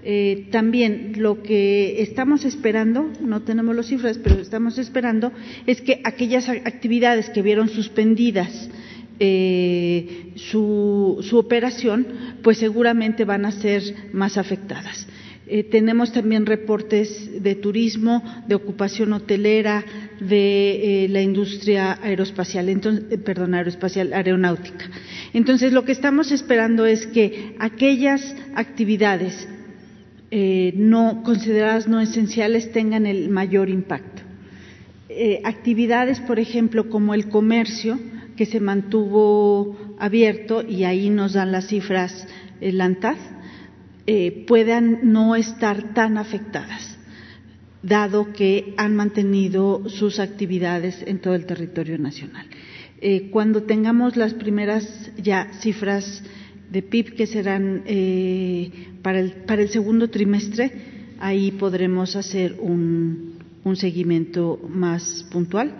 Eh, también lo que estamos esperando, no tenemos las cifras, pero estamos esperando, es que aquellas actividades que vieron suspendidas eh, su, su operación, pues seguramente van a ser más afectadas. Eh, tenemos también reportes de turismo, de ocupación hotelera, de eh, la industria aeroespacial, entonces, eh, perdón, aeroespacial, aeronáutica. Entonces, lo que estamos esperando es que aquellas actividades no consideradas no esenciales tengan el mayor impacto. actividades, por ejemplo, como el comercio, que se mantuvo abierto y ahí nos dan las cifras el ANTAD, eh, puedan no estar tan afectadas, dado que han mantenido sus actividades en todo el territorio nacional. Eh, cuando tengamos las primeras ya cifras de PIB que serán eh, para, el, para, el, segundo trimestre, ahí podremos hacer un, un seguimiento más puntual.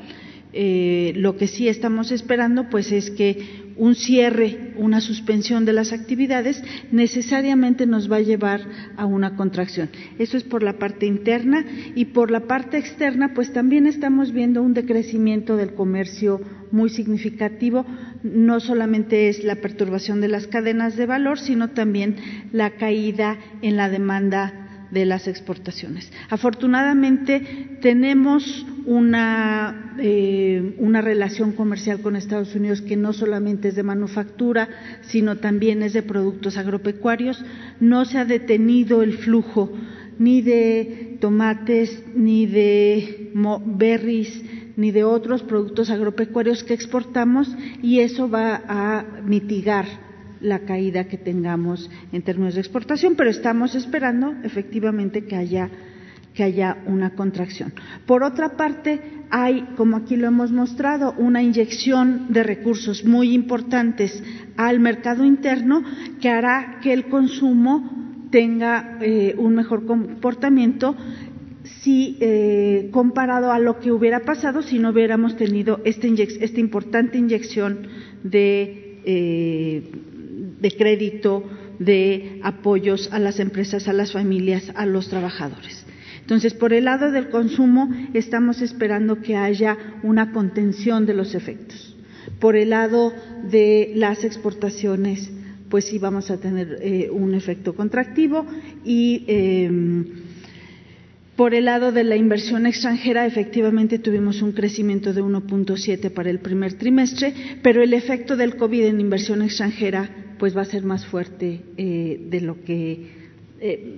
Lo que sí estamos esperando, pues, es que un cierre, una suspensión de las actividades, necesariamente nos va a llevar a una contracción. Eso es por la parte interna y por la parte externa, pues también estamos viendo un decrecimiento del comercio muy significativo. No solamente es la perturbación de las cadenas de valor, sino también la caída en la demanda de las exportaciones. Afortunadamente tenemos una, eh, una relación comercial con Estados Unidos que no solamente es de manufactura, sino también es de productos agropecuarios. No se ha detenido el flujo ni de tomates, ni de berries, ni de otros productos agropecuarios que exportamos y eso va a mitigar la caída que tengamos en términos de exportación, pero estamos esperando efectivamente que haya que haya una contracción. Por otra parte, hay, como aquí lo hemos mostrado, una inyección de recursos muy importantes al mercado interno que hará que el consumo tenga eh, un mejor comportamiento si eh, comparado a lo que hubiera pasado si no hubiéramos tenido esta, importante inyección de eh, de crédito, de apoyos a las empresas, a las familias, a los trabajadores. Entonces, por el lado del consumo, estamos esperando que haya una contención de los efectos. Por el lado de las exportaciones, pues sí vamos a tener eh, un efecto contractivo y em, por el lado de la inversión extranjera, efectivamente tuvimos un crecimiento de 1.7 para el primer trimestre, pero el efecto del COVID en inversión extranjera pues va a ser más fuerte eh, de lo que eh,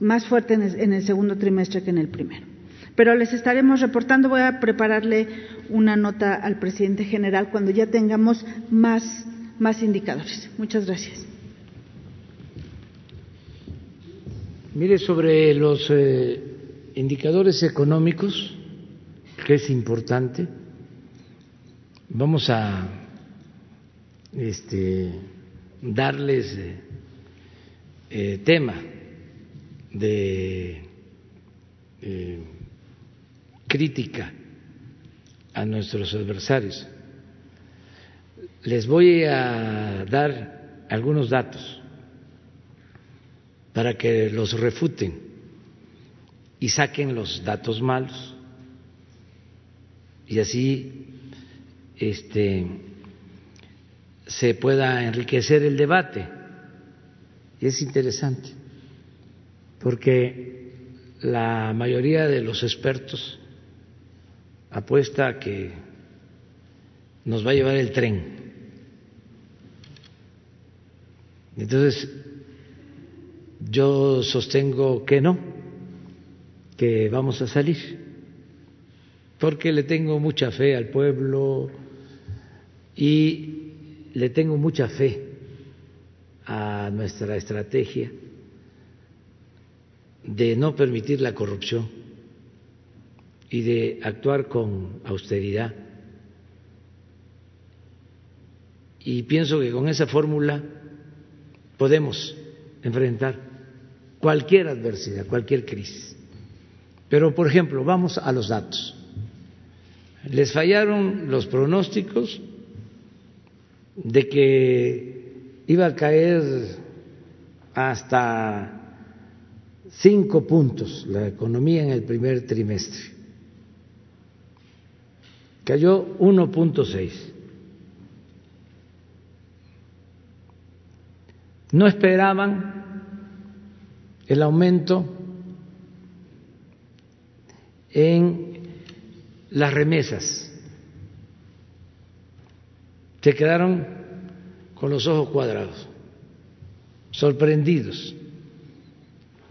más fuerte en el, segundo trimestre que en el primero. Pero les estaremos reportando. Voy a prepararle una nota al presidente general cuando ya tengamos más, más indicadores. Muchas gracias. Mire, sobre los eh, indicadores económicos, que es importante, vamos a este, darles eh, eh, tema de crítica a nuestros adversarios. Les voy a dar algunos datos para que los refuten y saquen los datos malos y así este se pueda enriquecer el debate y es interesante porque la mayoría de los expertos apuesta a que nos va a llevar el tren. Entonces, yo sostengo que no, que vamos a salir, porque le tengo mucha fe al pueblo y le tengo mucha fe a nuestra estrategia de no permitir la corrupción y de actuar con austeridad. Y pienso que con esa fórmula podemos enfrentar cualquier adversidad, cualquier crisis. Pero, por ejemplo, vamos a los datos. Les fallaron los pronósticos de que iba a caer hasta cinco puntos la economía en el primer trimestre. Cayó 1.6. No esperaban el aumento en las remesas. Se quedaron con los ojos cuadrados, sorprendidos.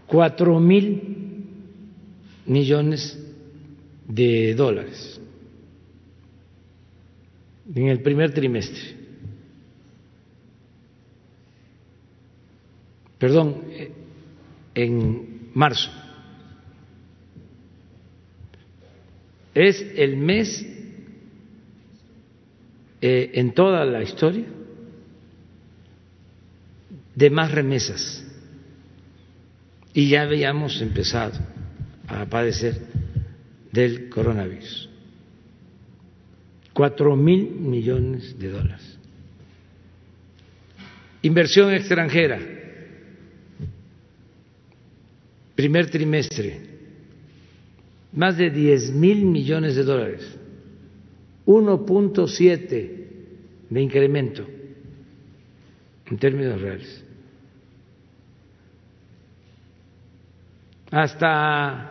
Cuatro mil millones de dólares en el primer trimestre. Perdón, en marzo. Es el mes eh, en toda la historia de más remesas y ya habíamos empezado a padecer del coronavirus. Cuatro mil millones de dólares. Inversión extranjera, primer trimestre, más de 10 mil millones de dólares, 1.7 de incremento en términos reales. Hasta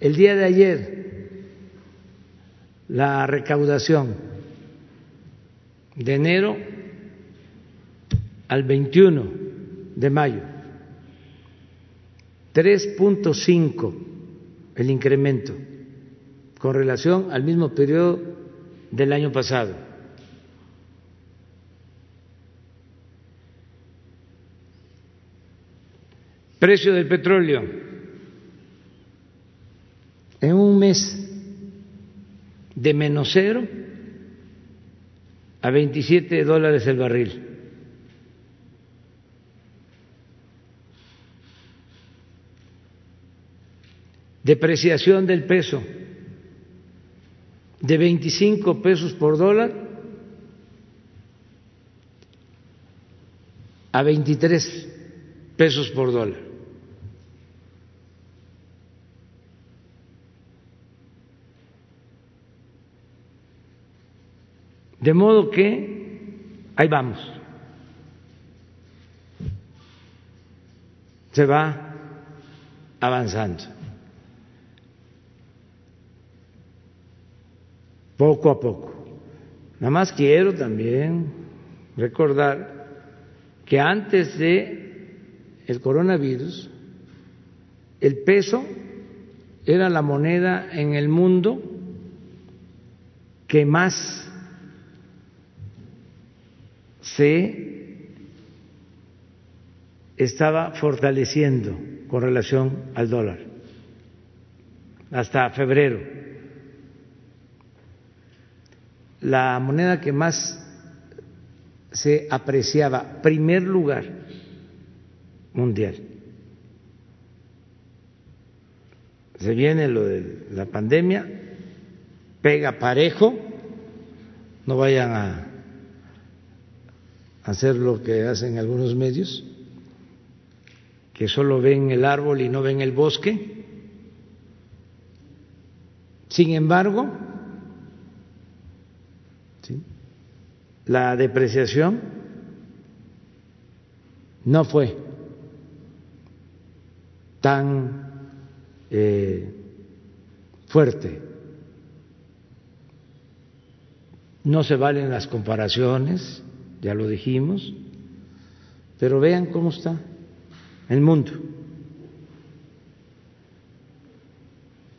el día de ayer, la recaudación de enero al 21 de mayo, 3.5 el incremento con relación al mismo periodo del año pasado. Precio del petróleo en un mes de menos cero a 27 dólares el barril. Depreciación del peso de 25 pesos por dólar a 23 pesos por dólar. De modo que ahí vamos. Se va avanzando. Poco a poco. Nada más quiero también recordar que antes de el coronavirus el peso era la moneda en el mundo que más se estaba fortaleciendo con relación al dólar hasta febrero. La moneda que más se apreciaba, primer lugar mundial. Se viene lo de la pandemia, pega parejo, no vayan a hacer lo que hacen algunos medios, que solo ven el árbol y no ven el bosque. Sin embargo, la depreciación no fue tan eh, fuerte. No se valen las comparaciones ya lo dijimos, pero vean cómo está el mundo.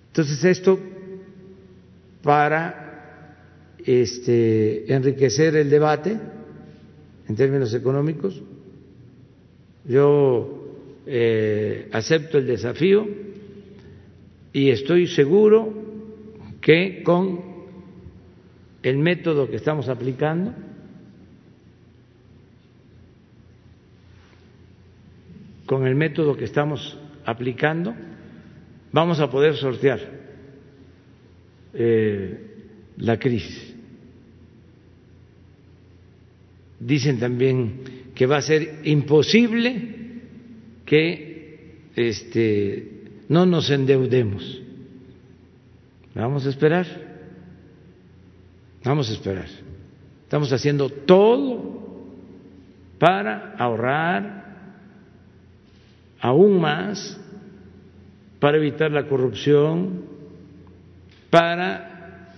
Entonces esto para este, enriquecer el debate en términos económicos, yo eh, acepto el desafío y estoy seguro que con el método que estamos aplicando con el método que estamos aplicando, vamos a poder sortear eh, la crisis. Dicen también que va a ser imposible que este, no nos endeudemos. Vamos a esperar, vamos a esperar. Estamos haciendo todo para ahorrar, aún más para evitar la corrupción, para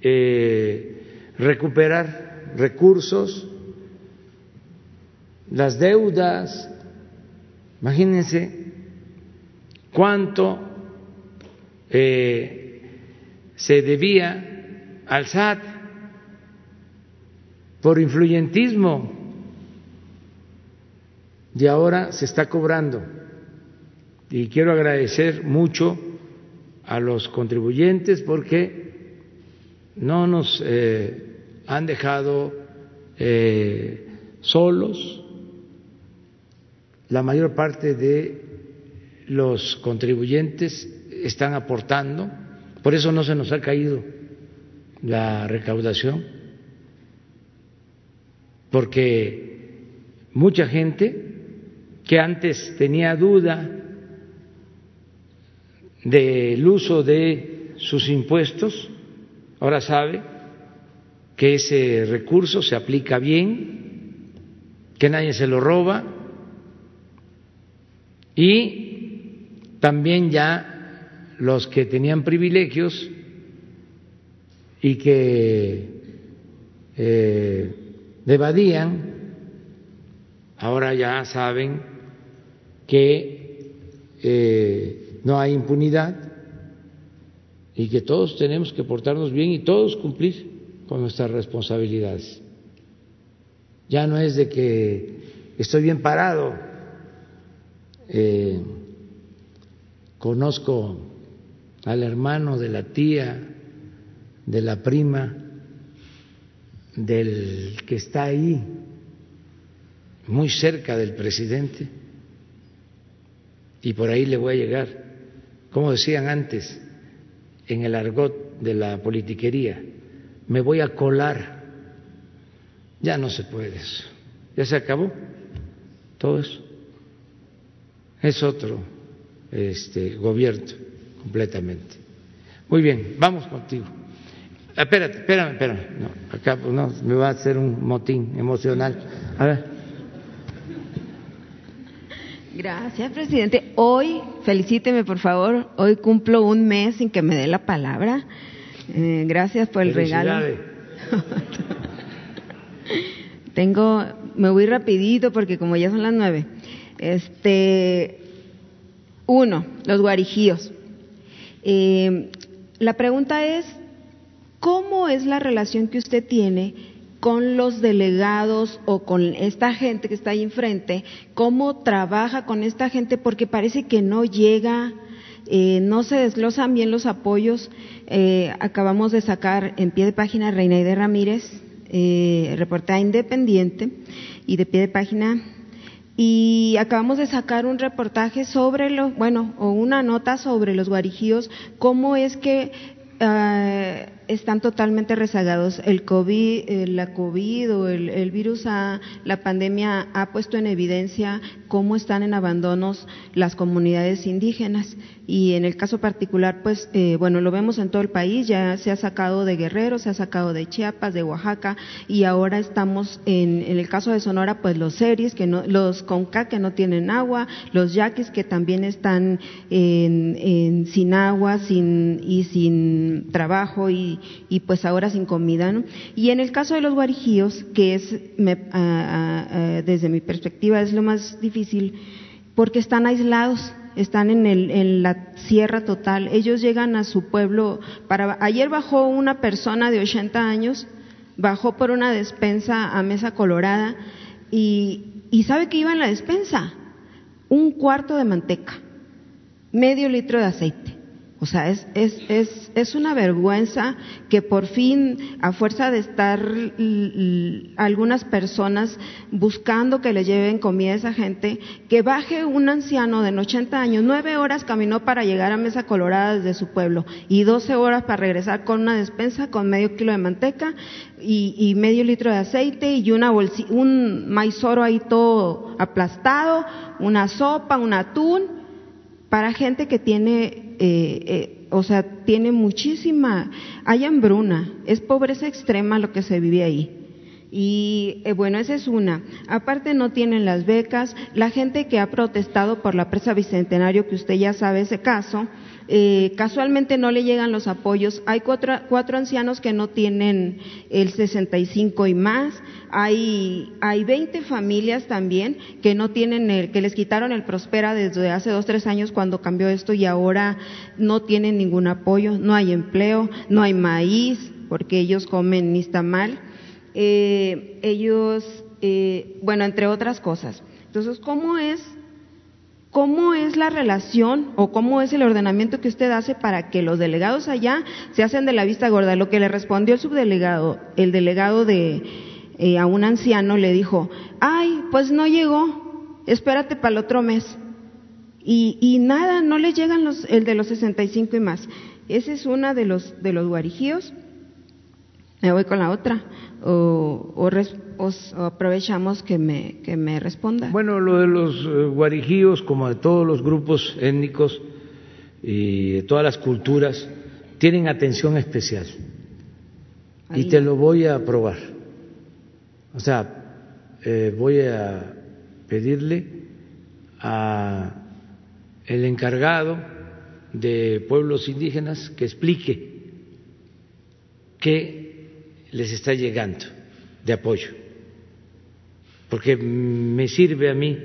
eh, recuperar recursos, las deudas. Imagínense cuánto eh, se debía al SAT por influyentismo y ahora se está cobrando. Y quiero agradecer mucho a los contribuyentes porque no nos eh, han dejado eh, solos. La mayor parte de los contribuyentes están aportando, por eso no se nos ha caído la recaudación, porque mucha gente que antes tenía duda del uso de sus impuestos, ahora sabe que ese recurso se aplica bien, que nadie se lo roba y también ya los que tenían privilegios y que eh, evadían, ahora ya saben que eh, no hay impunidad y que todos tenemos que portarnos bien y todos cumplir con nuestras responsabilidades. Ya no es de que estoy bien parado, eh, conozco al hermano de la tía, de la prima, del que está ahí, muy cerca del presidente, y por ahí le voy a llegar, como decían antes, en el argot de la politiquería, me voy a colar. Ya no se puede eso, ya se acabó todo eso. Es otro este, gobierno completamente. Muy bien, vamos contigo. Espérate, espérame, espérame. No, acá pues, no, me va a hacer un motín emocional. A ver. Gracias, presidente. Hoy, felicíteme por favor, hoy cumplo un mes sin que me dé la palabra. Eh, gracias por el regalo. Tengo, me voy rapidito porque como ya son las nueve. Este, uno, los guarijíos. Eh, la pregunta es, ¿cómo es la relación que usted tiene con los delegados o con esta gente que está ahí enfrente? ¿Cómo trabaja con esta gente? Porque parece que no llega, eh, no se desglosan bien los apoyos. Eh, acabamos de sacar en pie de página Reina Ramírez, eh, reportada independiente, y de pie de página y acabamos de sacar un reportaje sobre los, bueno, o una nota sobre los guarijíos, cómo es que eh, están totalmente rezagados. El COVID, eh, la COVID o el, virus, la pandemia ha puesto en evidencia cómo están en abandonos las comunidades indígenas. Y en el caso particular, pues, eh, bueno, lo vemos en todo el país, ya se ha sacado de Guerrero, se ha sacado de Chiapas, de Oaxaca, y ahora estamos en, el caso de Sonora, pues los series, que no, los Conca que no tienen agua, los yaquis que también están en, sin agua sin, y sin trabajo y, y pues ahora sin comida, ¿no? Y en el caso de los guarijíos, que es, desde mi perspectiva, es lo más difícil, porque están aislados, están en, el, en la sierra total. Ellos llegan a su pueblo. Para, ayer bajó una persona de 80 años, bajó por una despensa a Mesa Colorada y, y ¿sabe qué iba en la despensa? Un cuarto de manteca, medio litro de aceite. O sea, es, es, es, es, una vergüenza que por fin, a fuerza de estar algunas personas buscando que le lleven comida a esa gente, que baje un anciano de 80 años, nueve horas caminó para llegar a Mesa Colorada desde su pueblo y doce horas para regresar con una despensa con medio kilo de manteca y, y medio litro de aceite y una un maizoro ahí todo aplastado, una sopa, un atún para gente que tiene, eh, eh, o sea, tiene muchísima, hay hambruna, es pobreza extrema lo que se vive ahí. Y eh, bueno, esa es una. Aparte no tienen las becas. La gente que ha protestado por la presa Bicentenario, que usted ya sabe ese caso, eh, casualmente no le llegan los apoyos. Hay cuatro, cuatro, ancianos que no tienen el 65 y más. Hay, hay 20 familias también que no tienen el, que les quitaron el Prospera desde hace dos, tres años cuando cambió esto y ahora no tienen ningún apoyo. No hay empleo, no hay maíz, porque ellos comen ni mal. Eh, ellos, eh, bueno, entre otras cosas. Entonces, ¿cómo es ¿Cómo es la relación o cómo es el ordenamiento que usted hace para que los delegados allá se hacen de la vista gorda? Lo que le respondió el subdelegado, el delegado de eh, a un anciano le dijo, ay, pues no llegó, espérate para el otro mes. Y, y nada, no le llegan los, el de los 65 y más. Ese es una de los, de los guarijíos. me voy con la otra o, o, res- o s- o aprovechamos que me, que me responda. Bueno, lo de los eh, guarijíos, como de todos los grupos étnicos y de todas las culturas, tienen atención especial. Y te lo voy a probar. O sea, eh, voy a pedirle a el encargado de pueblos indígenas que explique qué les está llegando de apoyo porque me sirve a mí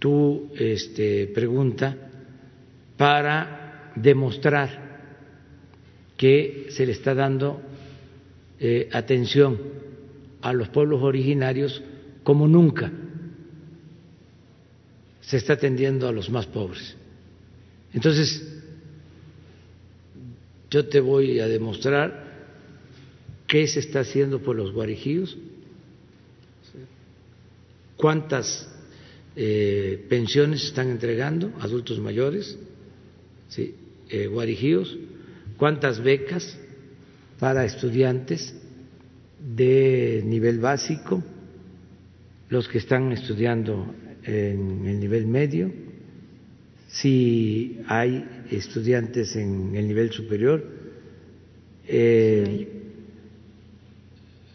tu este, pregunta para demostrar que se le está dando eh, atención a los pueblos originarios como nunca se está atendiendo a los más pobres. Entonces, yo te voy a demostrar qué se está haciendo por los guarijíos, cuántas eh, pensiones están entregando a adultos mayores, ¿sí? eh, guarijíos, cuántas becas para estudiantes de nivel básico, los que están estudiando en el nivel medio, si hay estudiantes en el nivel superior, eh,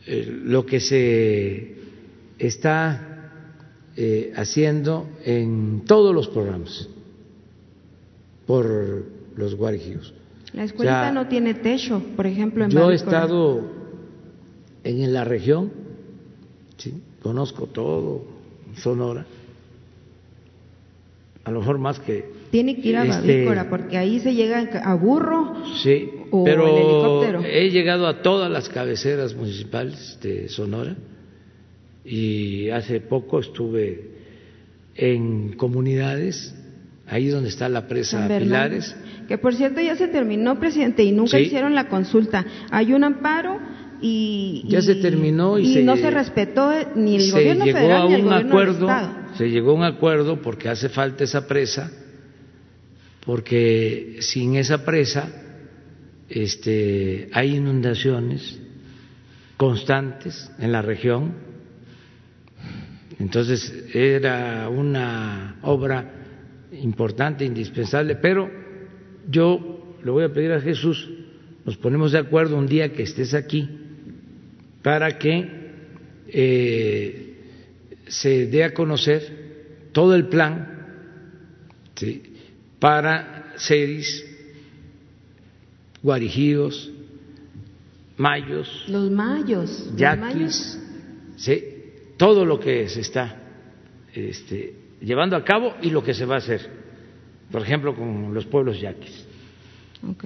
eh, lo que se está eh, haciendo en todos los programas por los guarijíos. la escuelita o sea, no tiene techo, por ejemplo, en Yo he Coral. estado en la región, ¿sí? conozco todo Sonora, a lo mejor más que Tiene que ir a este, Babícora, porque ahí se llega a burro Sí, o pero helicóptero. he llegado a todas las cabeceras municipales de Sonora y hace poco estuve en comunidades, ahí donde está la presa. Pilares, Que por cierto ya se terminó, presidente, y nunca Sí. hicieron la consulta. Hay un amparo y. Ya y- se terminó y se- no se respetó ni el se gobierno llegó federal a ni el un gobierno acuerdo, del Estado. se llegó a un acuerdo porque hace falta esa presa, porque sin esa presa este, hay inundaciones constantes en la región, entonces era una obra importante, indispensable, pero yo le voy a pedir a Jesús, nos ponemos de acuerdo un día que estés aquí para que eh, se dé a conocer todo el plan para Ceris, Guarijíos, Mayos, Los mayos. los mayos. Yaquis, ¿sí? todo lo que se está este, llevando a cabo y lo que se va a hacer, por ejemplo, con los pueblos yaquis.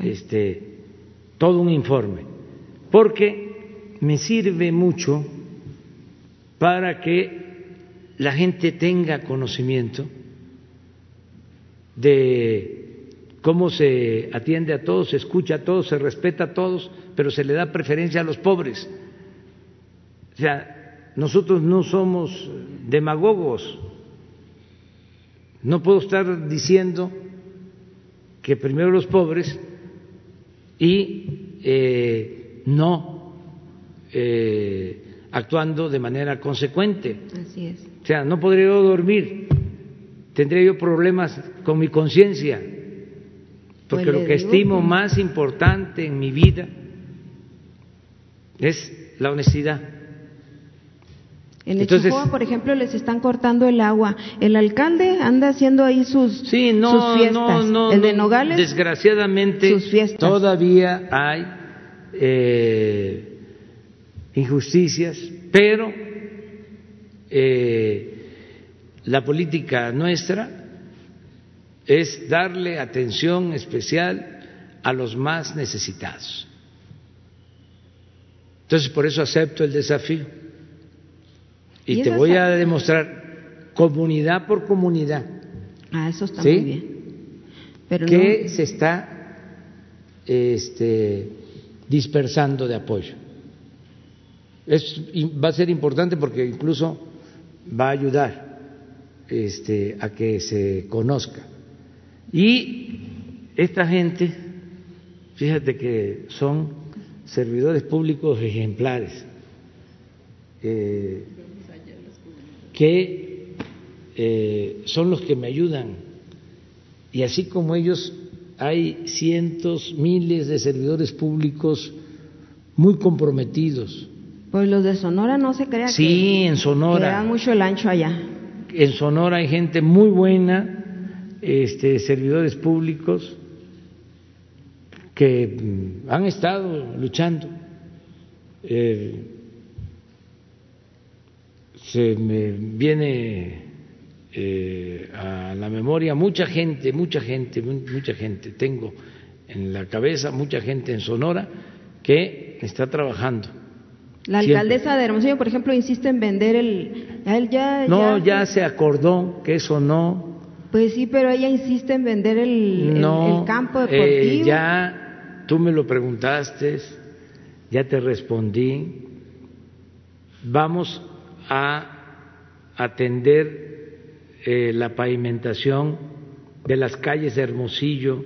Este, todo un informe, porque me sirve mucho para que la gente tenga conocimiento de cómo se atiende a todos, se escucha a todos, se respeta a todos, pero se le da preferencia a los pobres. O sea, nosotros no somos demagogos. No puedo estar diciendo que primero los pobres y eh, no eh, actuando de manera consecuente. Así es. O sea, no podría yo dormir, tendría yo problemas con mi conciencia, porque Pues lo que digo estimo más importante en mi vida es la honestidad. En Entonces- Echijoa, por ejemplo, les están cortando el agua. El alcalde anda haciendo ahí sus, Sí, no, sus fiestas. no, no. el de no. Nogales, Desgraciadamente, sus fiestas. todavía hay eh, injusticias, pero eh, la política nuestra es darle atención especial a los más necesitados. Entonces, por eso acepto el desafío. Y Y te voy a demostrar comunidad por comunidad Ah, eso está ¿Sí? muy bien. Pero que no, se está este, dispersando de apoyo. Es, va a ser importante porque incluso va a ayudar este, a que se conozca. Y esta gente, fíjate que son servidores públicos ejemplares eh, que eh, son los que me ayudan y así como ellos hay cientos, miles de servidores públicos muy comprometidos. Pues los de Sonora no se crean sí, en Sonora. dan mucho el ancho allá. En Sonora hay gente muy buena, este, servidores públicos que mm, han estado luchando. Eh, se me viene eh, a la memoria mucha gente, mucha gente, mucha gente. Tengo en la cabeza mucha gente en Sonora que está trabajando. La alcaldesa de Hermosillo, por ejemplo, insiste en vender el... ya, no, ya, se acordó que eso no. Pues sí, pero ella insiste en vender el, el, campo eh, deportivo. ya tú me lo preguntaste, ya te respondí. Vamos a atender eh, la pavimentación de las calles de Hermosillo.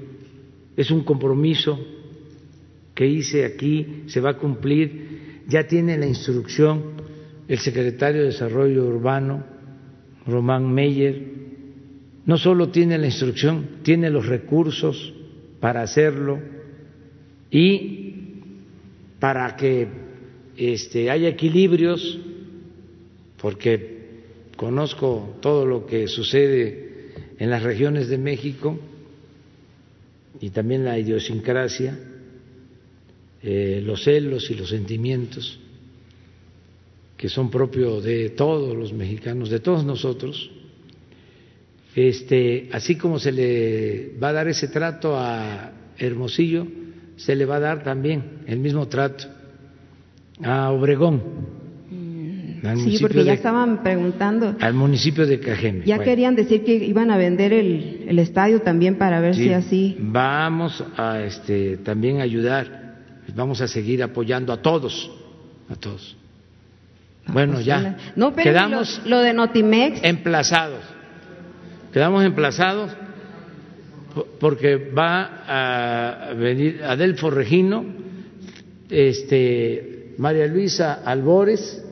Es un compromiso que hice aquí, se va a cumplir. Ya tiene la instrucción el secretario de Desarrollo Urbano, Román Meyer. No solo tiene la instrucción, tiene los recursos para hacerlo y para que este, haya equilibrios, porque conozco todo lo que sucede en las regiones de México y también la idiosincrasia, eh, los celos y los sentimientos que son propios de todos los mexicanos, de todos nosotros. Este, así como se le va a dar ese trato a Hermosillo, se le va a dar también el mismo trato a Obregón sí, porque ya estaban preguntando. Al municipio de Cajeme. Ya querían decir que iban a vender el, el estadio también para ver si así. Vamos a este, también ayudar, vamos a seguir apoyando a todos, a todos. bueno, ya. No, pero quedamos lo, de Notimex. Emplazados. Quedamos emplazados porque va a venir Adelfo Regino, este, María Luisa Albores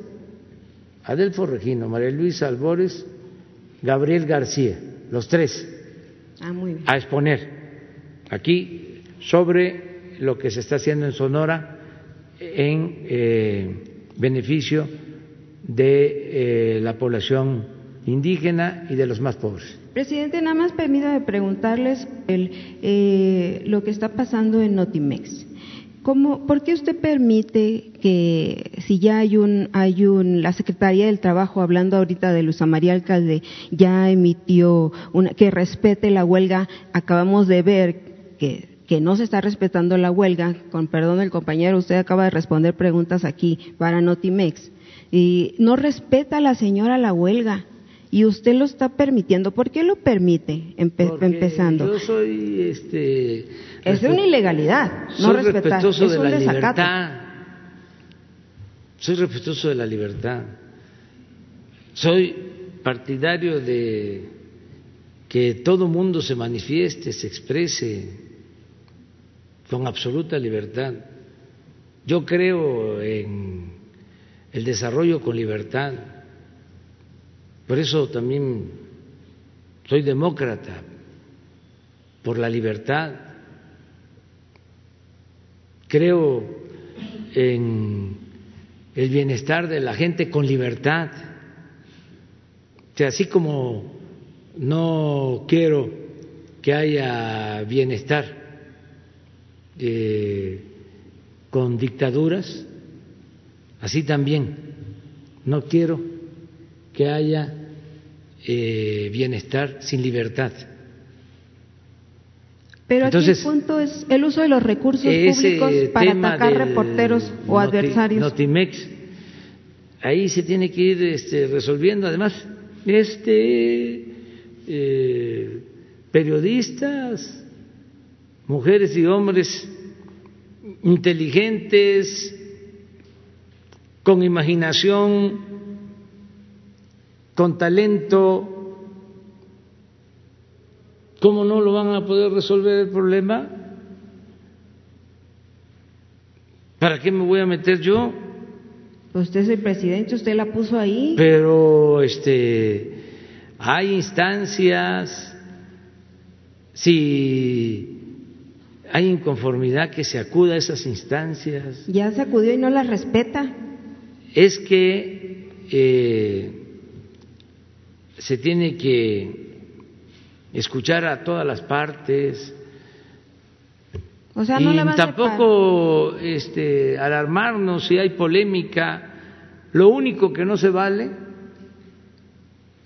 Adelfo Regino, María Luisa Albores, Gabriel García, los tres, ah, a exponer aquí sobre lo que se está haciendo en Sonora en eh, beneficio de eh, la población indígena y de los más pobres. Presidente, nada más permítame preguntarles el, eh, lo que está pasando en Notimex. ¿Por qué usted permite que, si ya hay un, hay un, la Secretaría del Trabajo, hablando ahorita de Luz María Alcalde, ya emitió una, que respete la huelga, acabamos de ver que, no se está respetando la huelga, con perdón del compañero, usted acaba de responder preguntas aquí para Notimex, y no respeta a la señora la huelga y usted lo está permitiendo. ¿Por qué lo permite empezando? Yo soy este es una ilegalidad, no soy respetuoso de la libertad. Soy respetuoso de la libertad. Soy partidario de que todo mundo se manifieste, se exprese con absoluta libertad. Yo creo en el desarrollo con libertad. Por eso también soy demócrata, por la libertad creo en el bienestar de la gente con libertad. O así como no quiero que haya bienestar eh, con dictaduras, así también no quiero que haya eh, bienestar sin libertad. Pero aquí el punto es el uso de los recursos públicos para atacar reporteros o adversarios. Notimex, ahí se tiene que ir este, resolviendo. Además, este eh, periodistas, mujeres y hombres inteligentes, con imaginación, con talento, ¿Cómo no lo van a poder resolver el problema? ¿Para qué me voy a meter yo? Pues usted es el presidente, usted la puso ahí. Pero este hay instancias si hay inconformidad que se acuda a esas instancias. Ya se acudió y no las respeta. Es que eh, se tiene que escuchar a todas las partes. O sea, no y la va a tampoco este, alarmarnos si hay polémica. Lo único que no se vale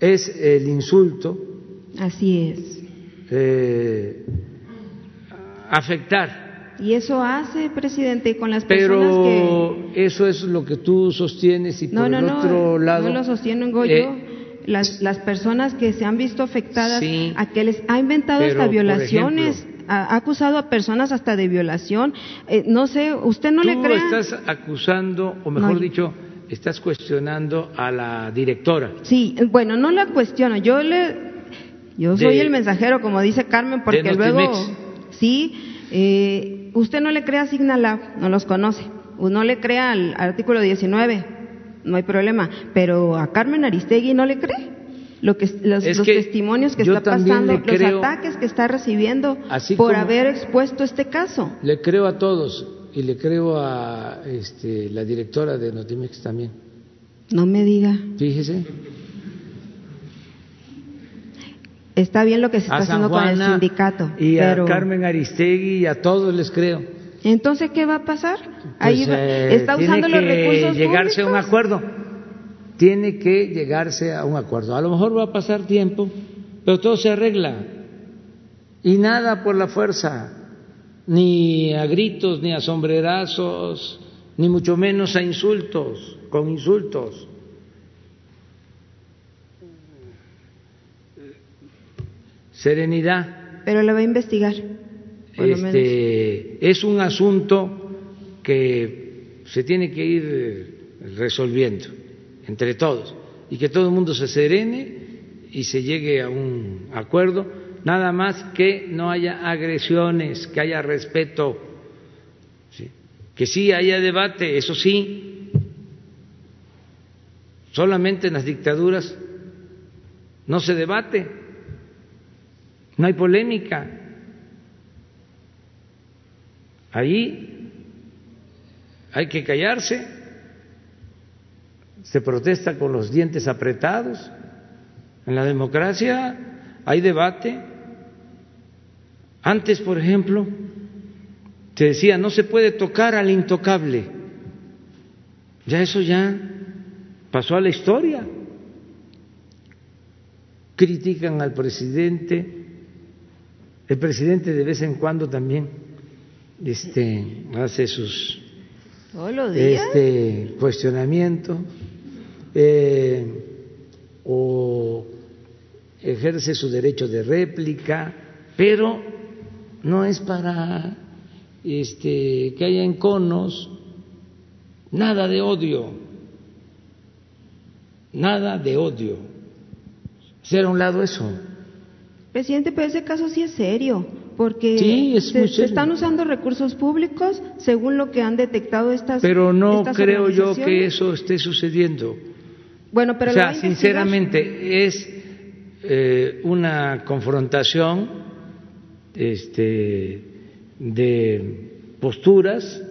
es el insulto. Así es. Eh, afectar. Y eso hace, presidente, con las personas Pero eso es lo que tú sostienes y No, por no, el no, otro lado. no lo sostengo eh, yo. Las, las personas que se han visto afectadas, Sí, a que les ha inventado pero, hasta violaciones, ejemplo, ha, acusado a personas hasta de violación. Eh, no sé, usted no le tú crea. estás acusando, o mejor No. dicho, estás cuestionando a la directora. Sí, bueno, no la cuestiono. Yo le, yo De- soy el mensajero, como dice Carmen, porque luego, sí, eh, usted no le crea a Signalab, no los conoce. No le crea al, al artículo 19, no hay problema. Pero a Carmen Aristegui no le cree. Lo que, los, los que testimonios que está pasando, creo- los ataques que está recibiendo Así por haber expuesto este caso. Le creo a todos y le creo a este, la directora de Notimex también. No me diga. Fíjese. Está bien lo que se está haciendo con el sindicato. Y pero... a Carmen Aristegui y a todos les creo. Entonces, ¿qué va a pasar? Ahí Pues, va- eh, está tiene usando los que recursos llegarse a un acuerdo. Tiene que llegarse a un acuerdo. A lo mejor va a pasar tiempo, pero todo se arregla. Y nada por la fuerza, ni a gritos, ni a sombrerazos, ni mucho menos a insultos, con insultos. Serenidad. Pero le va a investigar. Este, es un asunto que se tiene que ir eh, resolviendo entre todos y que todo el mundo se serene y se llegue a un acuerdo, nada más que no haya agresiones, que haya respeto, que sí haya debate, eso sí, solamente en las dictaduras no se debate, no hay polémica. Ahí hay que callarse, se protesta con los dientes apretados. En la democracia hay debate. Antes, por ejemplo, se decía no se puede tocar al intocable. Ya eso ya pasó a la historia. Critican al presidente. El presidente de vez en cuando también este, hace sus este cuestionamiento eh, o ejerce su derecho de réplica, pero no es para este, que haya enconos, nada de odio, nada de odio. Hacer a un lado eso. Presidente, pero ese caso sí es serio, porque Sí, es se, están usando recursos públicos según lo que han detectado estas Pero no estas creo yo que eso esté sucediendo. Bueno, pero o sea, sinceramente es eh, una confrontación este, de posturas.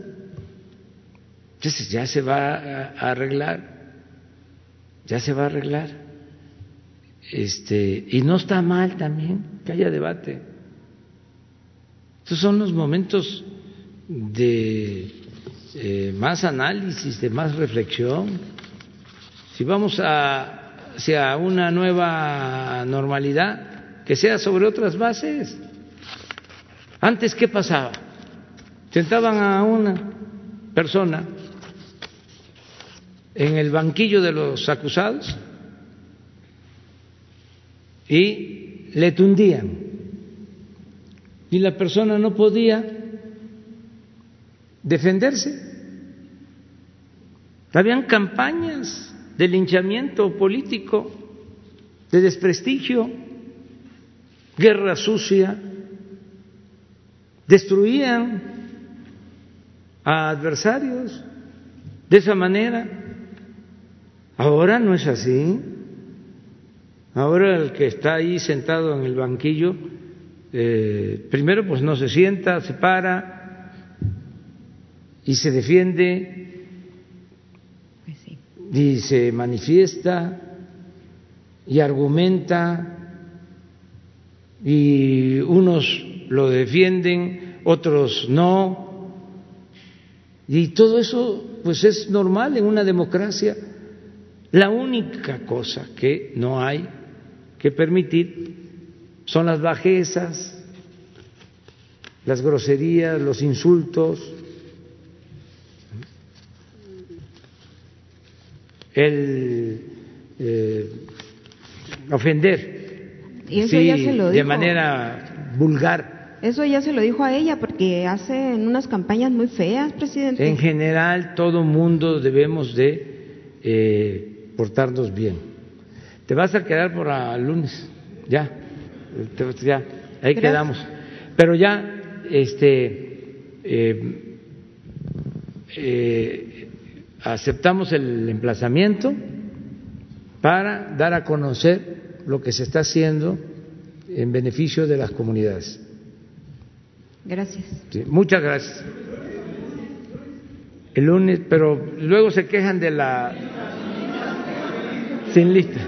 Entonces ya se va a a arreglar, ya se va a arreglar. Este, y no está mal también que haya debate. Estos son los momentos de eh, más análisis, de más reflexión. Si vamos a, hacia una nueva normalidad, que sea sobre otras bases. Antes, ¿qué pasaba? Sentaban a una persona en el banquillo de los acusados y le tundían. Y la persona no podía defenderse. Habían campañas de linchamiento político, de desprestigio, guerra sucia, destruían a adversarios de esa manera. Ahora no es así. Ahora el que está ahí sentado en el banquillo, eh, primero pues no se sienta, se para y se defiende Pues sí. y se manifiesta y argumenta y unos lo defienden, otros no. Y todo eso pues es normal en una democracia. La única cosa que no hay que permitir son las bajezas, las groserías, los insultos, el eh, ofender Y eso sí, ya se lo de dijo. manera vulgar. Eso ya se lo dijo a ella porque hace unas campañas muy feas, presidente. En general, todo mundo debemos de eh, portarnos bien. Te vas a quedar por el lunes, ya, Ya, ahí Gracias. quedamos. Pero ya, este, eh, eh, aceptamos el emplazamiento para dar a conocer lo que se está haciendo en beneficio de las comunidades. Gracias. Sí, muchas gracias. El lunes, pero luego se quejan de la sin lista.